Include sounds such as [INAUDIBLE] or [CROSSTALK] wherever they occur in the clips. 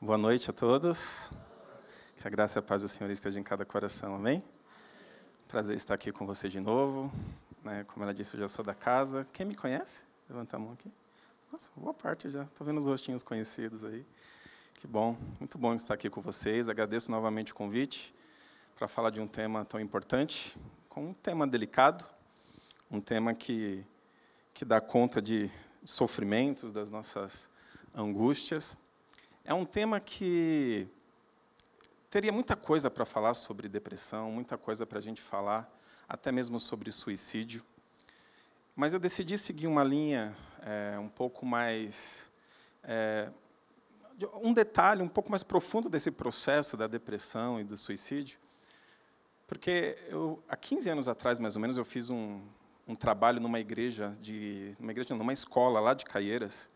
Boa noite a todos. Que a graça e a paz do Senhor esteja em cada coração, amém? Prazer estar aqui com você de novo. Né? Como ela disse, eu já sou da casa. Quem me conhece? Levanta a mão aqui. Nossa, boa parte já. Estou vendo os rostinhos conhecidos aí. Que bom, muito bom estar aqui com vocês. Agradeço novamente o convite para falar de um tema tão importante, com um tema delicado, um tema que, que dá conta de sofrimentos, das nossas angústias. É um tema que teria muita coisa para falar sobre depressão, muita coisa para a gente falar, até mesmo sobre suicídio. Mas eu decidi seguir uma linha é, um pouco mais. É, um detalhe um pouco mais profundo desse processo da depressão e do suicídio. Porque eu, há 15 anos atrás, mais ou menos, eu fiz um, um trabalho numa igreja, de, numa igreja, numa escola lá de Caieiras,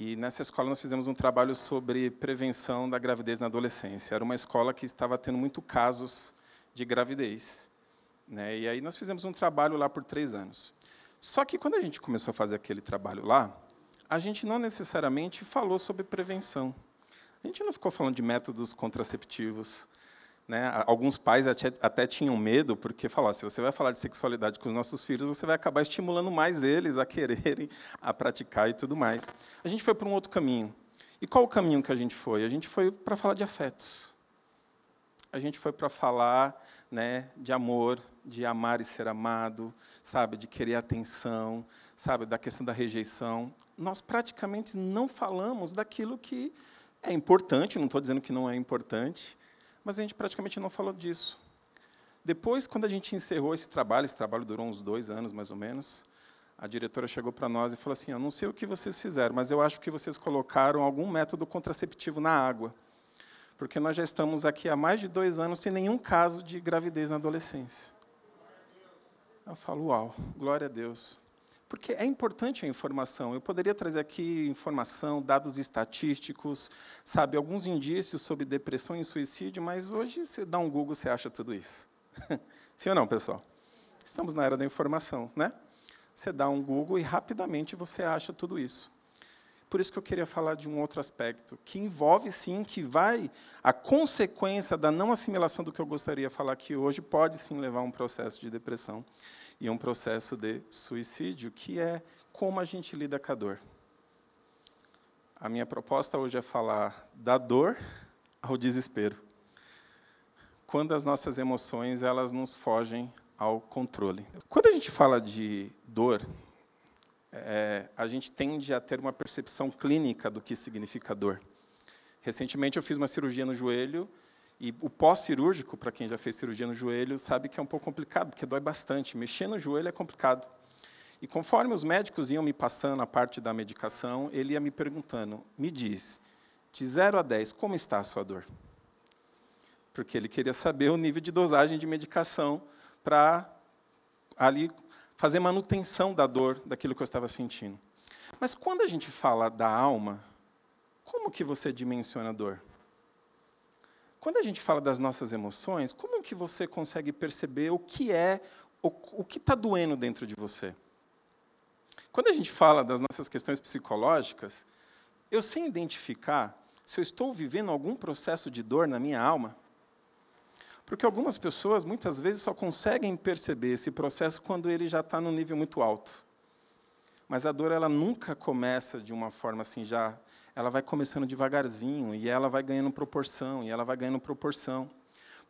e nessa escola nós fizemos um trabalho sobre prevenção da gravidez na adolescência. Era uma escola que estava tendo muito casos de gravidez. Né? E aí nós fizemos um trabalho lá por três anos. Só que quando a gente começou a fazer aquele trabalho lá, a gente não necessariamente falou sobre prevenção. A gente não ficou falando de métodos contraceptivos, né? Alguns pais até, tinham medo, porque falavam, se você vai falar de sexualidade com os nossos filhos, você vai acabar estimulando mais eles a quererem, a praticar e tudo mais. A gente foi para um outro caminho. E qual o caminho que a gente foi? A gente foi para falar de afetos. A gente foi para falar né, de amor, de amar e ser amado, sabe, de querer atenção, sabe, da questão da rejeição. Nós praticamente não falamos daquilo que é importante, não estou dizendo que não é importante, mas a gente praticamente não falou disso. Depois, quando a gente encerrou esse trabalho, esse trabalho durou uns dois anos mais ou menos, a diretora chegou para nós e falou assim: Eu não sei o que vocês fizeram, mas eu acho que vocês colocaram algum método contraceptivo na água. Porque nós já estamos aqui há mais de dois anos sem nenhum caso de gravidez na adolescência. Eu falo, uau, glória a Deus. Porque é importante a informação. Eu poderia trazer aqui informação, dados estatísticos, sabe, alguns indícios sobre depressão e suicídio, mas hoje você dá um Google, você acha tudo isso. [LAUGHS] Sim ou não, pessoal? Estamos na era da informação, né? Você dá um Google e rapidamente você acha tudo isso. Por isso que eu queria falar de um outro aspecto, que envolve sim, que vai, a consequência da não assimilação do que eu gostaria de falar aqui hoje, pode sim levar a um processo de depressão e um processo de suicídio, que é como a gente lida com a dor. A minha proposta hoje é falar da dor ao desespero. Quando as nossas emoções elas nos fogem ao controle. Quando a gente fala de dor, é, a gente tende a ter uma percepção clínica do que significa dor. Recentemente eu fiz uma cirurgia no joelho e o pós-cirúrgico, para quem já fez cirurgia no joelho, sabe que é um pouco complicado, porque dói bastante. Mexer no joelho é complicado. E conforme os médicos iam me passando a parte da medicação, ele ia me perguntando: me diz, de 0 a 10, como está a sua dor? Porque ele queria saber o nível de dosagem de medicação para ali fazer manutenção da dor, daquilo que eu estava sentindo. Mas quando a gente fala da alma, como que você dimensiona a dor? Quando a gente fala das nossas emoções, como que você consegue perceber o que é, o, o que está doendo dentro de você? Quando a gente fala das nossas questões psicológicas, eu sei identificar se eu estou vivendo algum processo de dor na minha alma. Porque algumas pessoas, muitas vezes, só conseguem perceber esse processo quando ele já está no nível muito alto. Mas a dor, ela nunca começa de uma forma assim, já ela vai começando devagarzinho e ela vai ganhando proporção e ela vai ganhando proporção.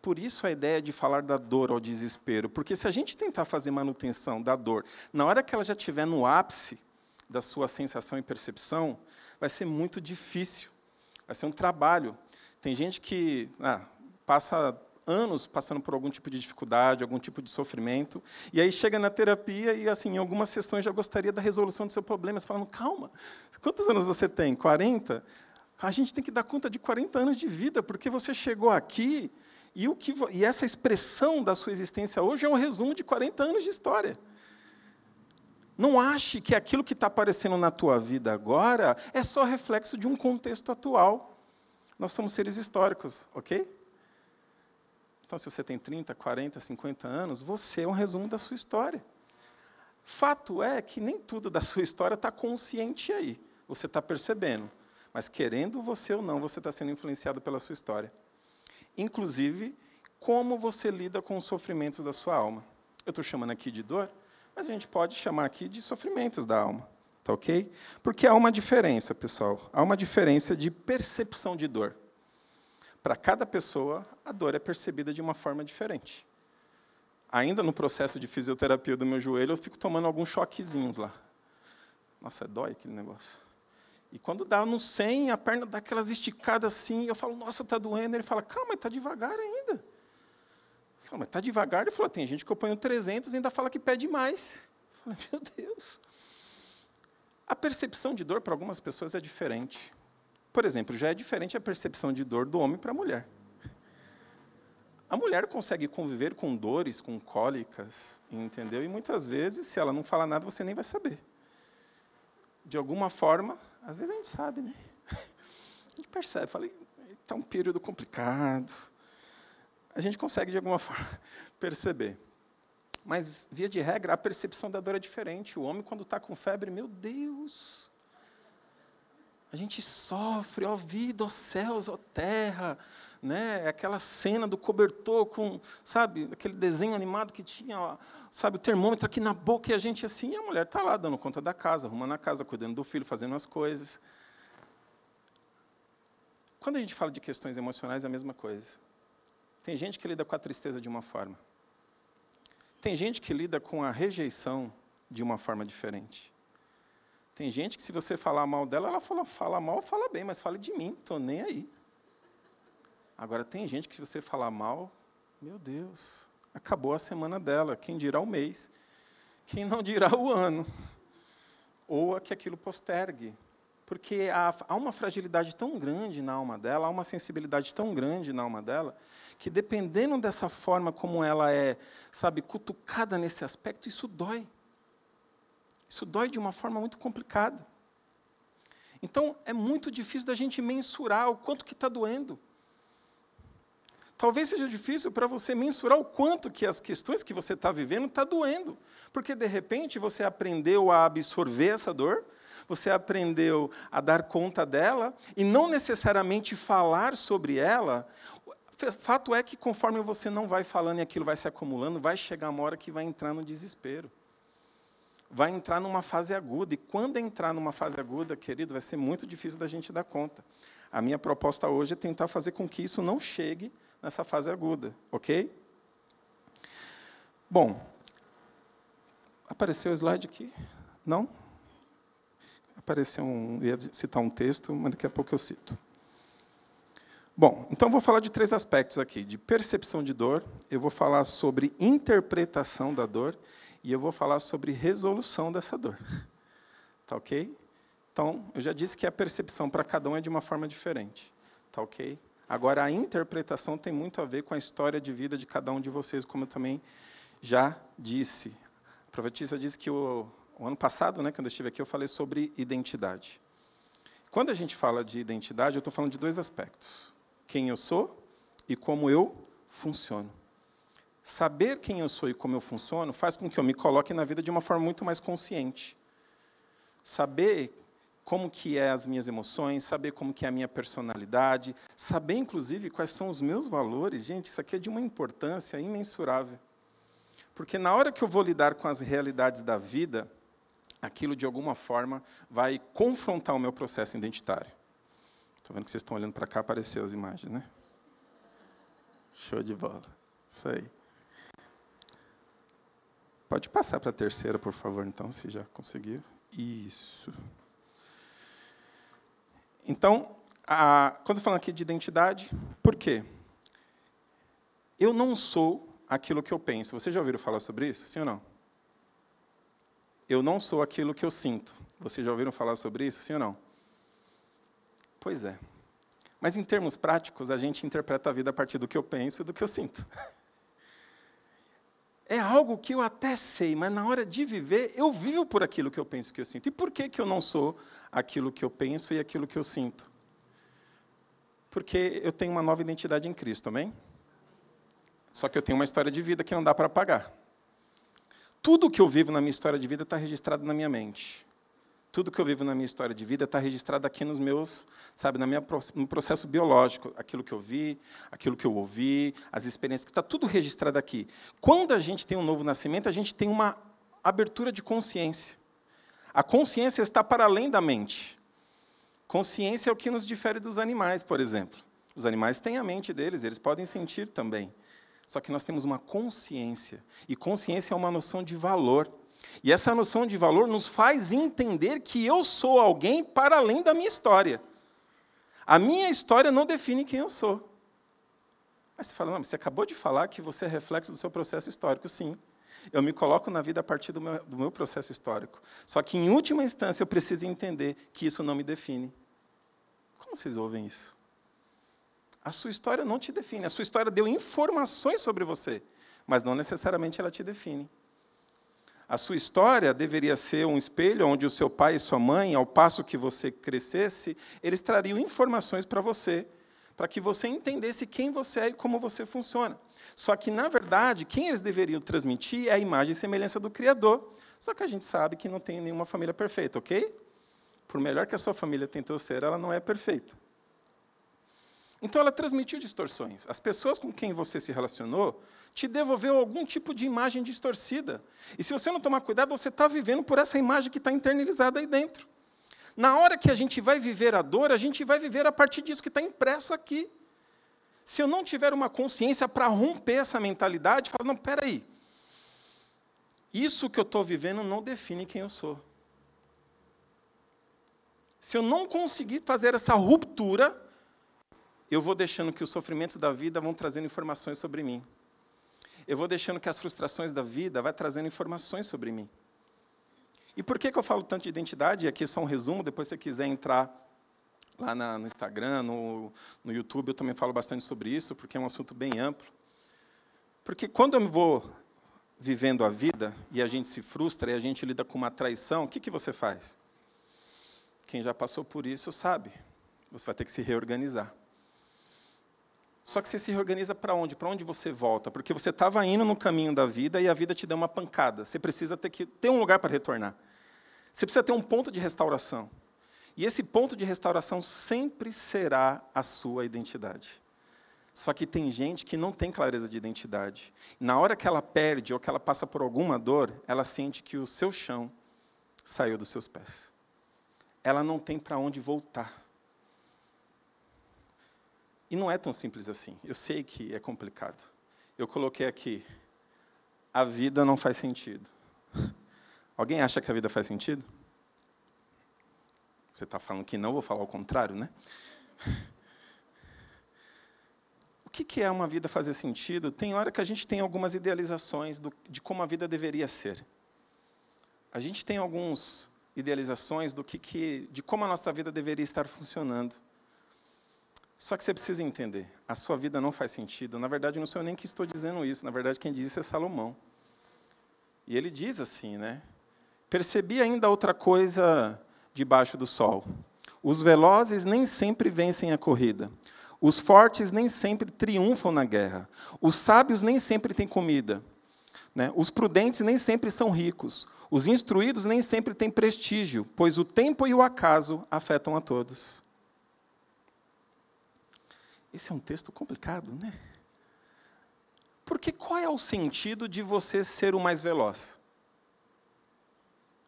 Por isso a ideia de falar da dor ao desespero, porque se a gente tentar fazer manutenção da dor, na hora que ela já estiver no ápice da sua sensação e percepção, vai ser muito difícil. Vai ser um trabalho. Tem gente que ah, passa anos passando por algum tipo de dificuldade, algum tipo de sofrimento, e aí chega na terapia e, assim, em algumas sessões já gostaria da resolução do seu problema. Você fala, calma, quantos anos você tem? 40? A gente tem que dar conta de 40 anos de vida, porque você chegou aqui e, o que, e essa expressão da sua existência hoje é um resumo de 40 anos de história. Não ache que aquilo que está aparecendo na tua vida agora é só reflexo de um contexto atual. Nós somos seres históricos, ok? Então, se você tem 30, 40, 50 anos, você é um resumo da sua história. Fato é que nem tudo da sua história está consciente aí. Você está percebendo. Mas querendo você ou não, você está sendo influenciado pela sua história. Inclusive, como você lida com os sofrimentos da sua alma. Eu estou chamando aqui de dor, mas a gente pode chamar aqui de sofrimentos da alma. Tá ok? Porque há uma diferença, pessoal. Há uma diferença de percepção de dor. Para cada pessoa, a dor é percebida de uma forma diferente. Ainda no processo de fisioterapia do meu joelho, eu fico tomando alguns choquezinhos lá. Nossa, dói aquele negócio. E quando dá no 100, a perna dá aquelas esticadas assim, eu falo, nossa, está doendo. Ele fala, calma, está devagar ainda. Eu falo, mas está devagar? Ele falou, tem gente que eu ponho 300 e ainda fala que pede mais. Eu falo, meu Deus. A percepção de dor para algumas pessoas é diferente. Por exemplo, já é diferente a percepção de dor do homem para a mulher. A mulher consegue conviver com dores, com cólicas, entendeu? E muitas vezes, se ela não fala nada, você nem vai saber. De alguma forma, às vezes a gente sabe, né? [LAUGHS] A gente percebe, falei, está um período complicado. A gente consegue, de alguma [LAUGHS] forma, perceber. Mas, via de regra, a percepção da dor é diferente. O homem, quando está com febre, meu Deus, a gente sofre, ó vida, ó céus, ó terra, né? Aquela cena do cobertor com, sabe, aquele desenho animado que tinha, ó, sabe, o termômetro aqui na boca e a gente assim, e a mulher está lá dando conta da casa, arrumando a casa, cuidando do filho, fazendo as coisas. Quando a gente fala de questões emocionais, é a mesma coisa. Tem gente que lida com a tristeza de uma forma. Tem gente que lida com a rejeição de uma forma diferente. Tem gente que, se você falar mal dela, ela fala, fala mal, fala bem, mas fala de mim, estou nem aí. Agora, tem gente que, se você falar mal, meu Deus, acabou a semana dela, quem dirá o mês, quem não dirá o ano, ou a que aquilo postergue. Porque há, há uma fragilidade tão grande na alma dela, há uma sensibilidade tão grande na alma dela, que dependendo dessa forma como ela é, sabe, cutucada nesse aspecto, isso dói. Isso dói de uma forma muito complicada. Então, é muito difícil da gente mensurar o quanto que está doendo. Talvez seja difícil para você mensurar o quanto que as questões que você está vivendo está doendo. Porque, de repente, você aprendeu a absorver essa dor, você aprendeu a dar conta dela, e não necessariamente falar sobre ela. Fato é que, conforme você não vai falando e aquilo vai se acumulando, vai chegar uma hora que vai entrar no desespero. Vai entrar numa fase aguda. E quando entrar numa fase aguda, querido, vai ser muito difícil da gente dar conta. A minha proposta hoje é tentar fazer com que isso não chegue nessa fase aguda, ok? Bom, apareceu o slide aqui? Não? Apareceu um, ia citar um texto, mas daqui a pouco eu cito. Bom, então vou falar de três aspectos aqui: de percepção de dor, eu vou falar sobre interpretação da dor e eu vou falar sobre resolução dessa dor. Tá ok? Então, eu já disse que a percepção para cada um é de uma forma diferente. Tá ok? Agora, a interpretação tem muito a ver com a história de vida de cada um de vocês, como eu também já disse. A profetisa disse que o, o ano passado, né, quando eu estive aqui, eu falei sobre identidade. Quando a gente fala de identidade, eu estou falando de dois aspectos: quem eu sou e como eu funciono. Saber quem eu sou e como eu funciono faz com que eu me coloque na vida de uma forma muito mais consciente. Saber como que é as minhas emoções, saber como que é a minha personalidade, saber inclusive quais são os meus valores. Gente, isso aqui é de uma importância imensurável. Porque na hora que eu vou lidar com as realidades da vida, aquilo de alguma forma vai confrontar o meu processo identitário. Estou vendo que vocês estão olhando para cá, apareceu as imagens, né? Show de bola. Isso aí. Pode passar para a terceira, por favor, então, se já conseguiu. Isso. Então, a, quando falo aqui de identidade, por quê? Eu não sou aquilo que eu penso. Vocês já ouviram falar sobre isso? Sim ou não? Eu não sou aquilo que eu sinto. Vocês já ouviram falar sobre isso? Sim ou não? Pois é. Mas em termos práticos, a gente interpreta a vida a partir do que eu penso e do que eu sinto. [LAUGHS] É algo que eu até sei, mas na hora de viver, eu vivo por aquilo que eu penso que eu sinto. E por que, que eu não sou aquilo que eu penso e aquilo que eu sinto? Porque eu tenho uma nova identidade em Cristo, amém? Só que eu tenho uma história de vida que não dá para apagar. Tudo que eu vivo na minha história de vida está registrado na minha mente. Tudo que eu vivo na minha história de vida está registrado aqui nos meus, sabe, na minha, no processo biológico. Aquilo que eu vi, aquilo que eu ouvi, as experiências, está tudo registrado aqui. Quando a gente tem um novo nascimento, a gente tem uma abertura de consciência. A consciência está para além da mente. Consciência é o que nos difere dos animais, por exemplo. Os animais têm a mente deles, eles podem sentir também. Só que nós temos uma consciência. E consciência é uma noção de valor. E essa noção de valor nos faz entender que eu sou alguém para além da minha história. A minha história não define quem eu sou. Aí você fala, não, você acabou de falar que você é reflexo do seu processo histórico. Sim. Eu me coloco na vida a partir do meu, do meu processo histórico. Só que, em última instância, eu preciso entender que isso não me define. Como vocês ouvem isso? A sua história não te define. A sua história deu informações sobre você, mas não necessariamente ela te define. A sua história deveria ser um espelho onde o seu pai e sua mãe, ao passo que você crescesse, eles trariam informações para você, para que você entendesse quem você é e como você funciona. Só que, na verdade, quem eles deveriam transmitir é a imagem e semelhança do Criador. Só que a gente sabe que não tem nenhuma família perfeita, ok? Por melhor que a sua família tentou ser, ela não é perfeita. Então ela transmitiu distorções. As pessoas com quem você se relacionou te devolveu algum tipo de imagem distorcida. E se você não tomar cuidado, você está vivendo por essa imagem que está internalizada aí dentro. Na hora que a gente vai viver a dor, a gente vai viver a partir disso que está impresso aqui. Se eu não tiver uma consciência para romper essa mentalidade, falar, não, peraí, isso que eu estou vivendo não define quem eu sou. Se eu não conseguir fazer essa ruptura, eu vou deixando que os sofrimentos da vida vão trazendo informações sobre mim. Eu vou deixando que as frustrações da vida vão trazendo informações sobre mim. E por que, que eu falo tanto de identidade? Aqui é só um resumo, depois se você quiser entrar lá na, no Instagram, no, no YouTube, eu também falo bastante sobre isso, porque é um assunto bem amplo. Porque quando eu vou vivendo a vida e a gente se frustra e a gente lida com uma traição, o que, que você faz? Quem já passou por isso sabe. Você vai ter que se reorganizar. Só que você se reorganiza para onde? Para onde você volta? Porque você estava indo no caminho da vida e a vida te deu uma pancada. Você precisa ter que ter um lugar para retornar. Você precisa ter um ponto de restauração. E esse ponto de restauração sempre será a sua identidade. Só que tem gente que não tem clareza de identidade. Na hora que ela perde ou que ela passa por alguma dor, ela sente que o seu chão saiu dos seus pés. Ela não tem para onde voltar. E não é tão simples assim. Eu sei que é complicado. Eu coloquei aqui: a vida não faz sentido. [LAUGHS] Alguém acha que a vida faz sentido? Você está falando que não, vou falar o contrário, né? [LAUGHS] O que, é uma vida fazer sentido? Tem hora que a gente tem algumas idealizações do, de como a vida deveria ser. A gente tem algumas idealizações do que, que, de como a nossa vida deveria estar funcionando. Só que você precisa entender, a sua vida não faz sentido. Na verdade, não sou eu nem que estou dizendo isso. Na verdade, quem diz isso é Salomão. E ele diz assim, né? Percebi ainda outra coisa debaixo do sol. Os velozes nem sempre vencem a corrida. Os fortes nem sempre triunfam na guerra. Os sábios nem sempre têm comida. Né? Os prudentes nem sempre são ricos. Os instruídos nem sempre têm prestígio, pois o tempo e o acaso afetam a todos. Esse é um texto complicado, né? Porque qual é o sentido de você ser o mais veloz?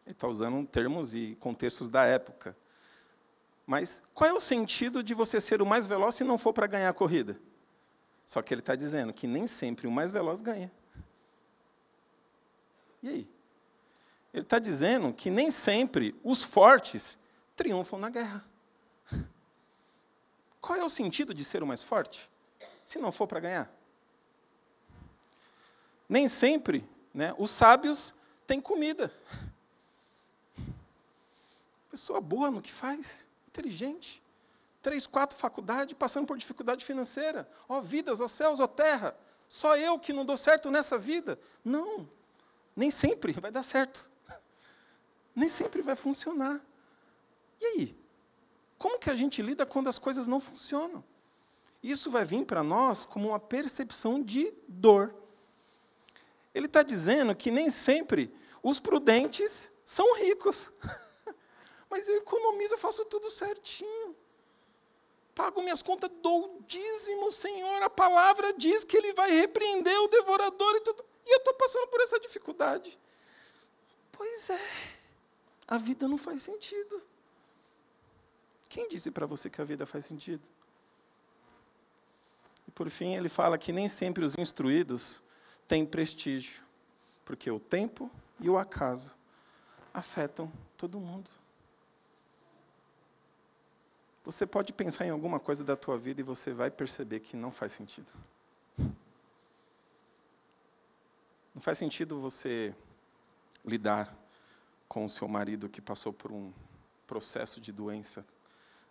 Ele está usando termos e contextos da época. Mas qual é o sentido de você ser o mais veloz se não for para ganhar a corrida? Só que ele está dizendo que nem sempre o mais veloz ganha. E aí? Ele está dizendo que nem sempre os fortes triunfam na guerra. Qual é o sentido de ser o mais forte? Se não for para ganhar. Nem sempre né, os sábios têm comida. Pessoa boa no que faz, inteligente, três, quatro faculdades, passando por dificuldade financeira. Ó oh, vidas, ó oh, céus, ó oh, terra. Só eu que não dou certo nessa vida. Não, nem sempre vai dar certo. Nem sempre vai funcionar. E aí? Como que a gente lida quando as coisas não funcionam? Isso vai vir para nós como uma percepção de dor. Ele está dizendo que nem sempre os prudentes são ricos. [LAUGHS] Mas eu economizo, eu faço tudo certinho. Pago minhas contas, dou dízimo, Senhor. A palavra diz que Ele vai repreender o devorador e tudo. E eu estou passando por essa dificuldade. Pois é, a vida não faz sentido. Quem disse para você que a vida faz sentido? E por fim, ele fala que nem sempre os instruídos têm prestígio, porque o tempo e o acaso afetam todo mundo. Você pode pensar em alguma coisa da tua vida e você vai perceber que não faz sentido. Não faz sentido você lidar com o seu marido que passou por um processo de doença,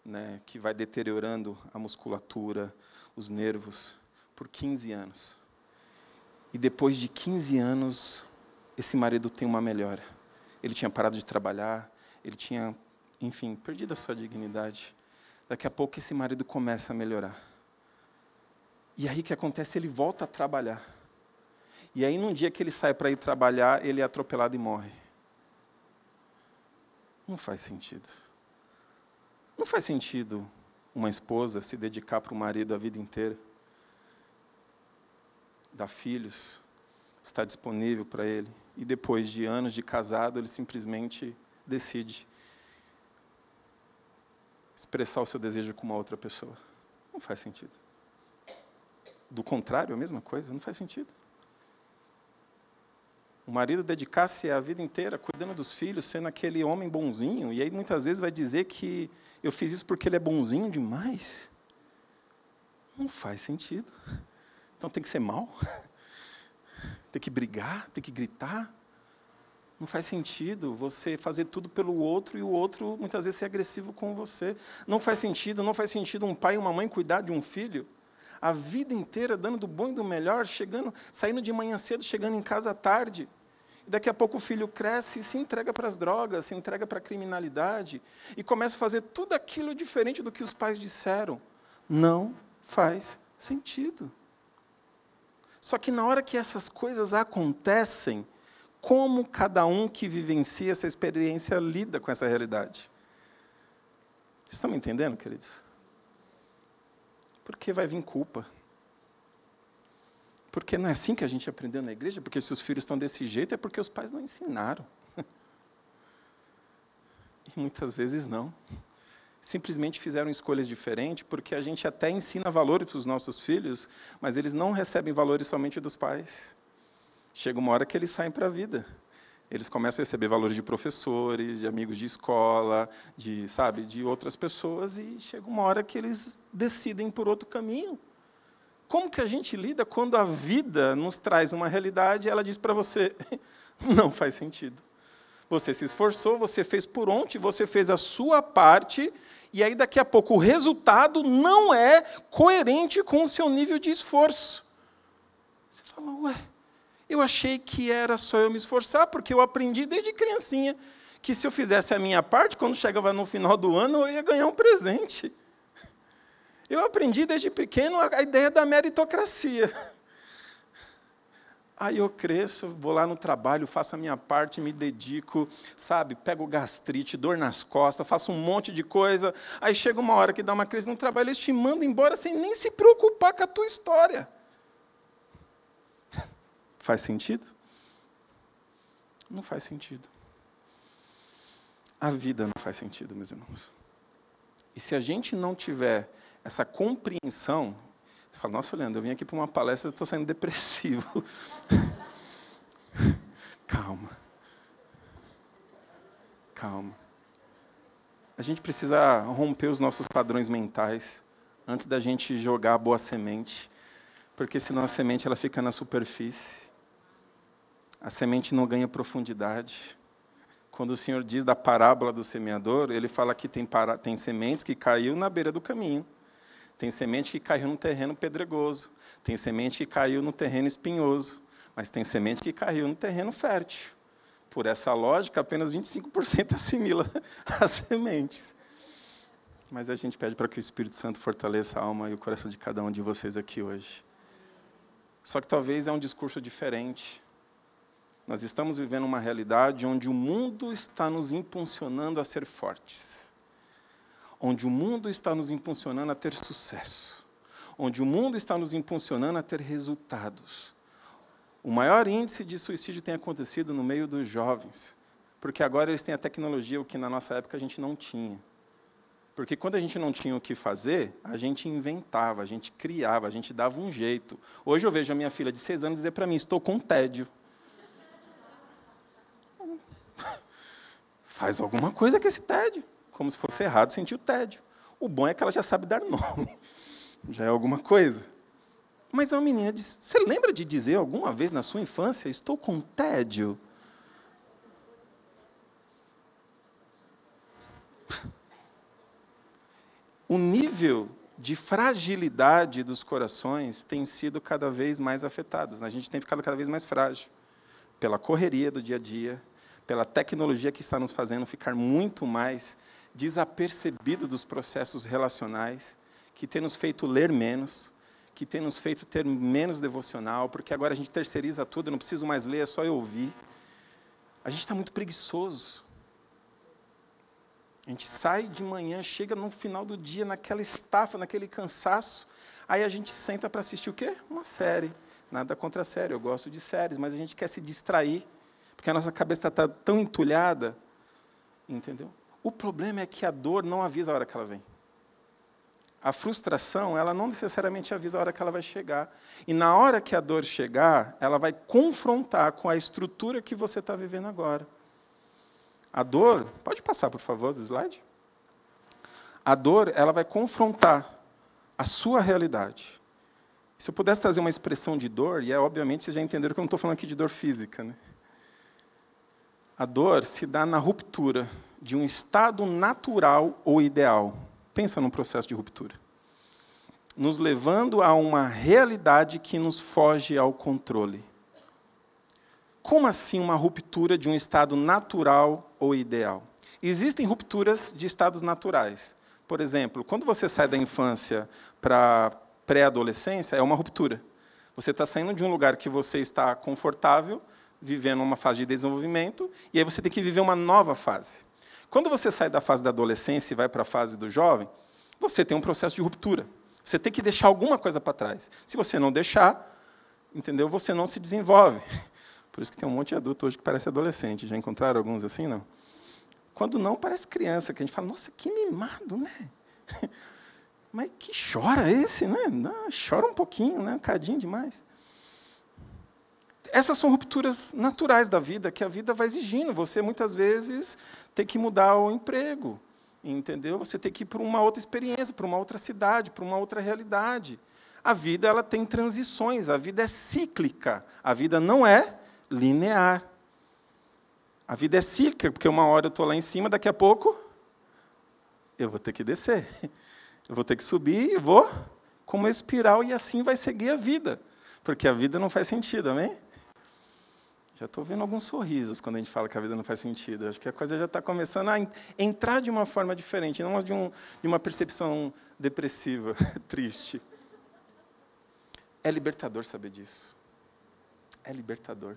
né, que vai deteriorando a musculatura, os nervos, por 15 anos. E depois de 15 anos, esse marido tem uma melhora. Ele tinha parado de trabalhar, ele tinha, enfim, perdido a sua dignidade. Daqui a pouco esse marido começa a melhorar. E aí o que acontece? Ele volta a trabalhar. E aí, num dia que ele sai para ir trabalhar, ele é atropelado e morre. Não faz sentido. Não faz sentido uma esposa se dedicar para o marido a vida inteira, dar filhos, estar disponível para ele, e depois de anos de casado, ele simplesmente decide expressar o seu desejo com uma outra pessoa. Não faz sentido. Do contrário, a mesma coisa, não faz sentido. O marido dedicar-se a vida inteira cuidando dos filhos, sendo aquele homem bonzinho, e aí muitas vezes vai dizer que eu fiz isso porque ele é bonzinho demais. Não faz sentido. Então tem que ser mal? [LAUGHS] Tem que brigar? Tem que gritar? Não faz sentido você fazer tudo pelo outro e o outro muitas vezes ser agressivo com você. Não faz sentido, não faz sentido um pai e uma mãe cuidar de um filho a vida inteira dando do bom e do melhor, chegando, saindo de manhã cedo, chegando em casa tarde. E daqui a pouco o filho cresce e se entrega para as drogas, se entrega para a criminalidade e começa a fazer tudo aquilo diferente do que os pais disseram. Não faz sentido. Só que na hora que essas coisas acontecem, como cada um que vivencia essa experiência lida com essa realidade. Vocês estão me entendendo, queridos? Porque vai vir culpa. Porque não é assim que a gente aprendeu na igreja, porque se os filhos estão desse jeito é porque os pais não ensinaram. [LAUGHS] E muitas vezes não. Simplesmente fizeram escolhas diferentes, porque a gente até ensina valores para os nossos filhos, mas eles não recebem valores somente dos pais. Chega uma hora que eles saem para a vida. Eles começam a receber valores de professores, de amigos de escola, de, sabe, de outras pessoas e chega uma hora que eles decidem por outro caminho. Como que a gente lida quando a vida nos traz uma realidade e ela diz para você, [LAUGHS] não faz sentido. Você se esforçou, você fez por onde, você fez a sua parte, e aí daqui a pouco o resultado não é coerente com o seu nível de esforço. Você fala, ué, eu achei que era só eu me esforçar, porque eu aprendi desde criancinha que se eu fizesse a minha parte, quando chegava no final do ano, eu ia ganhar um presente. Eu aprendi desde pequeno a ideia da meritocracia. [LAUGHS] Aí eu cresço, vou lá no trabalho, faço a minha parte, me dedico, sabe? Pego gastrite, dor nas costas, faço um monte de coisa. Aí chega uma hora que dá uma crise no trabalho, eles te mandam embora sem nem se preocupar com a tua história. [LAUGHS] Faz sentido? Não faz sentido. A vida não faz sentido, meus irmãos. E se a gente não tiver essa compreensão, você fala, nossa, Leandro, eu vim aqui para uma palestra e estou saindo depressivo. [LAUGHS] Calma. Calma. A gente precisa romper os nossos padrões mentais antes da gente jogar a boa semente, porque senão a semente ela fica na superfície a semente não ganha profundidade. Quando o Senhor diz da parábola do semeador, ele fala que tem, para, tem sementes que caiu na beira do caminho. Tem semente que caiu no terreno pedregoso. Tem semente que caiu no terreno espinhoso. Mas tem semente que caiu no terreno fértil. Por essa lógica, apenas 25% [LAUGHS] assimila as sementes. Mas a gente pede para que o Espírito Santo fortaleça a alma e o coração de cada um de vocês aqui hoje. Só que talvez é um discurso diferente. Nós estamos vivendo uma realidade onde o mundo está nos impulsionando a ser fortes. Onde o mundo está nos impulsionando a ter sucesso. Onde o mundo está nos impulsionando a ter resultados. O maior índice de suicídio tem acontecido no meio dos jovens, porque agora eles têm a tecnologia, o que na nossa época a gente não tinha. Porque quando a gente não tinha o que fazer, a gente inventava, a gente criava, a gente dava um jeito. Hoje eu vejo a minha filha de seis anos dizer para mim: estou com tédio. [LAUGHS] Faz alguma coisa com esse tédio. Como se fosse errado sentir o tédio. O bom é que ela já sabe dar nome. [LAUGHS] Já é alguma coisa. Mas a menina diz: Você lembra de dizer alguma vez na sua infância, estou com tédio? [LAUGHS] O nível de fragilidade dos corações tem sido cada vez mais afetado. A gente tem ficado cada vez mais frágil pela correria do dia a dia, pela tecnologia que está nos fazendo ficar muito mais desapercebido dos processos relacionais, que tem nos feito ler menos, que tem nos feito ter menos devocional, porque agora a gente terceiriza tudo, eu não preciso mais ler, é só eu ouvir. A gente está muito preguiçoso. A gente sai de manhã, chega no final do dia, naquela estafa, naquele cansaço, aí a gente senta para assistir o quê? Uma série. Nada contra a série, eu gosto de séries, mas a gente quer se distrair, porque a nossa cabeça está tão entulhada, entendeu? O problema é que a dor não avisa a hora que ela vem. A frustração, ela não necessariamente avisa a hora que ela vai chegar. E na hora que a dor chegar, ela vai confrontar com a estrutura que você está vivendo agora. A dor, pode passar, por favor, o slide? A dor, ela vai confrontar a sua realidade. Se eu pudesse trazer uma expressão de dor, e é obviamente vocês já entenderam que eu não estou falando aqui de dor física. Né? A dor se dá na ruptura de um estado natural ou ideal Pensa num processo de ruptura. Nos levando a uma realidade que nos foge ao controle. Como assim uma ruptura de um estado natural ou ideal? Existem rupturas de estados naturais. Por exemplo, quando você sai da infância para pré-adolescência, é uma ruptura. Você está saindo de um lugar que você está confortável, vivendo uma fase de desenvolvimento, e aí você tem que viver uma nova fase. Quando você sai da fase da adolescência e vai para a fase do jovem, você tem um processo de ruptura. Você tem que deixar alguma coisa para trás. Se você não deixar, entendeu? Você não se desenvolve. [LAUGHS] Por isso que tem um monte de adulto hoje que parece adolescente. Já encontraram alguns assim, não? Quando não, parece criança, que a gente fala, nossa, que mimado, né? [LAUGHS] Mas que chora esse, né? Não, chora um pouquinho, né? Um cadinho demais. Essas são rupturas naturais da vida, que a vida vai exigindo. Você, muitas vezes, tem que mudar o emprego, entendeu? Você tem que ir para uma outra experiência, para uma outra cidade, para uma outra realidade. A vida ela tem transições, a vida é cíclica, a vida não é linear. A vida é cíclica, porque uma hora eu estou lá em cima, daqui a pouco eu vou ter que descer. [LAUGHS] Eu vou ter que subir e vou como espiral, e assim vai seguir a vida. Porque a vida não faz sentido, amém? Já estou vendo alguns sorrisos quando a gente fala que a vida não faz sentido. Acho que a coisa já está começando a entrar de uma forma diferente, não de, um, de uma percepção depressiva, [LAUGHS] triste. É libertador saber disso. É libertador.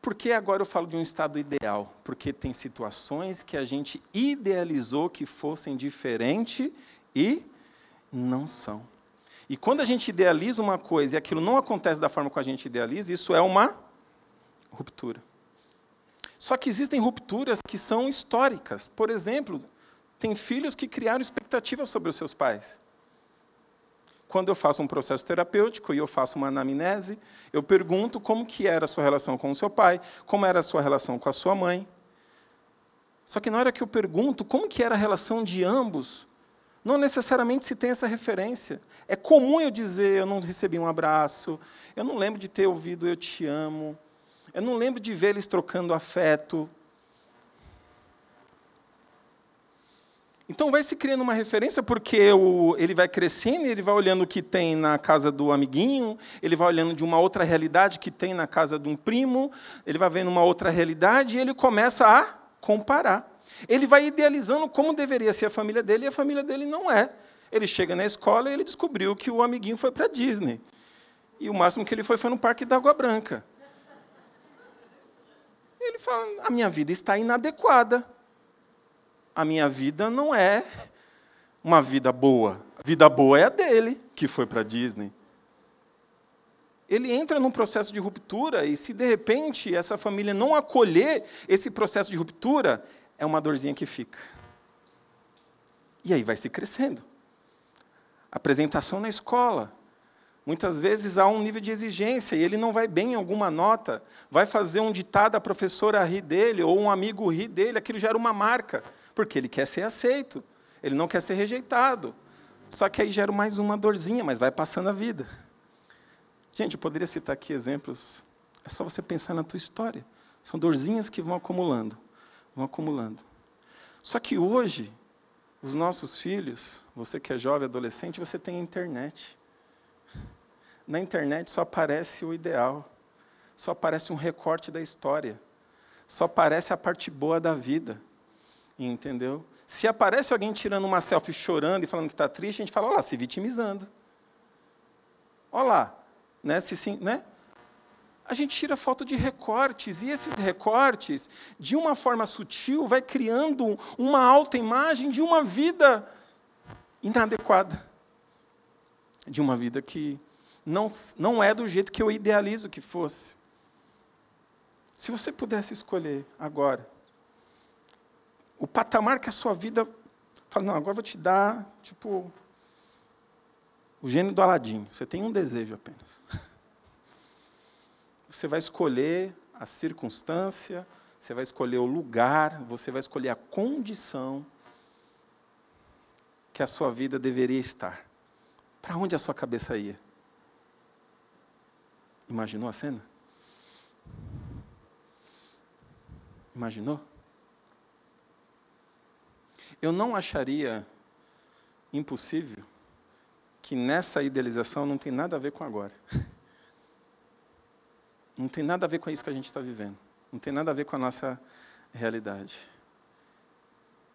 Por que agora eu falo de um estado ideal? Porque tem situações que a gente idealizou que fossem diferentes e não são. E quando a gente idealiza uma coisa e aquilo não acontece da forma como a gente idealiza, isso é uma ruptura. Só que existem rupturas que são históricas. Por exemplo, tem filhos que criaram expectativas sobre os seus pais. Quando eu faço um processo terapêutico e eu faço uma anamnese, eu pergunto como que era a sua relação com o seu pai, como era a sua relação com a sua mãe. Só que na hora que eu pergunto como que era a relação de ambos, não necessariamente se tem essa referência. É comum eu dizer, eu não recebi um abraço, eu não lembro de ter ouvido eu te amo, Eu não lembro de ver eles trocando afeto. Então vai se criando uma referência, porque o, ele vai crescendo, ele vai olhando o que tem na casa do amiguinho, ele vai olhando de uma outra realidade que tem na casa de um primo, ele vai vendo uma outra realidade e ele começa a comparar. Ele vai idealizando como deveria ser a família dele e a família dele não é. Ele chega na escola e ele descobriu que o amiguinho foi para Disney. E o máximo que ele foi foi no Parque da Água Branca. Ele fala: a minha vida está inadequada a minha vida não é uma vida boa. A vida boa é a dele, que foi para Disney. Ele entra num processo de ruptura e, se de repente essa família não acolher esse processo de ruptura, é uma dorzinha que fica. E aí vai se crescendo. Apresentação na escola. Muitas vezes há um nível de exigência e ele não vai bem em alguma nota, vai fazer um ditado, a professora rir dele ou um amigo rir dele, aquilo gera uma marca porque ele quer ser aceito, ele não quer ser rejeitado. Só que aí gera mais uma dorzinha, mas vai passando a vida. Gente, eu poderia citar aqui exemplos, é só você pensar na tua história. São dorzinhas que vão acumulando, vão acumulando. Só que hoje, os nossos filhos, você que é jovem, adolescente, você tem internet. Na internet só aparece o ideal, só aparece um recorte da história, só aparece a parte boa da vida. Entendeu? Se aparece alguém tirando uma selfie chorando e falando que está triste, a gente fala, olha lá, se vitimizando. Olha lá, né? Se, sim, né? A gente tira foto de recortes, e esses recortes, de uma forma sutil, vai criando uma alta imagem de uma vida inadequada. De uma vida que não, não é do jeito que eu idealizo que fosse. Se você pudesse escolher agora, o patamar que a sua vida fala, não, agora vou te dar, tipo, o gênio do Aladim. Você tem um desejo apenas. [LAUGHS] Você vai escolher a circunstância, você vai escolher o lugar, você vai escolher a condição que a sua vida deveria estar. Para onde a sua cabeça ia? Imaginou a cena? Imaginou? Eu não acharia impossível que nessa idealização não tem nada a ver com agora. [LAUGHS] Não tem nada a ver com isso que a gente está vivendo. Não tem nada a ver com a nossa realidade.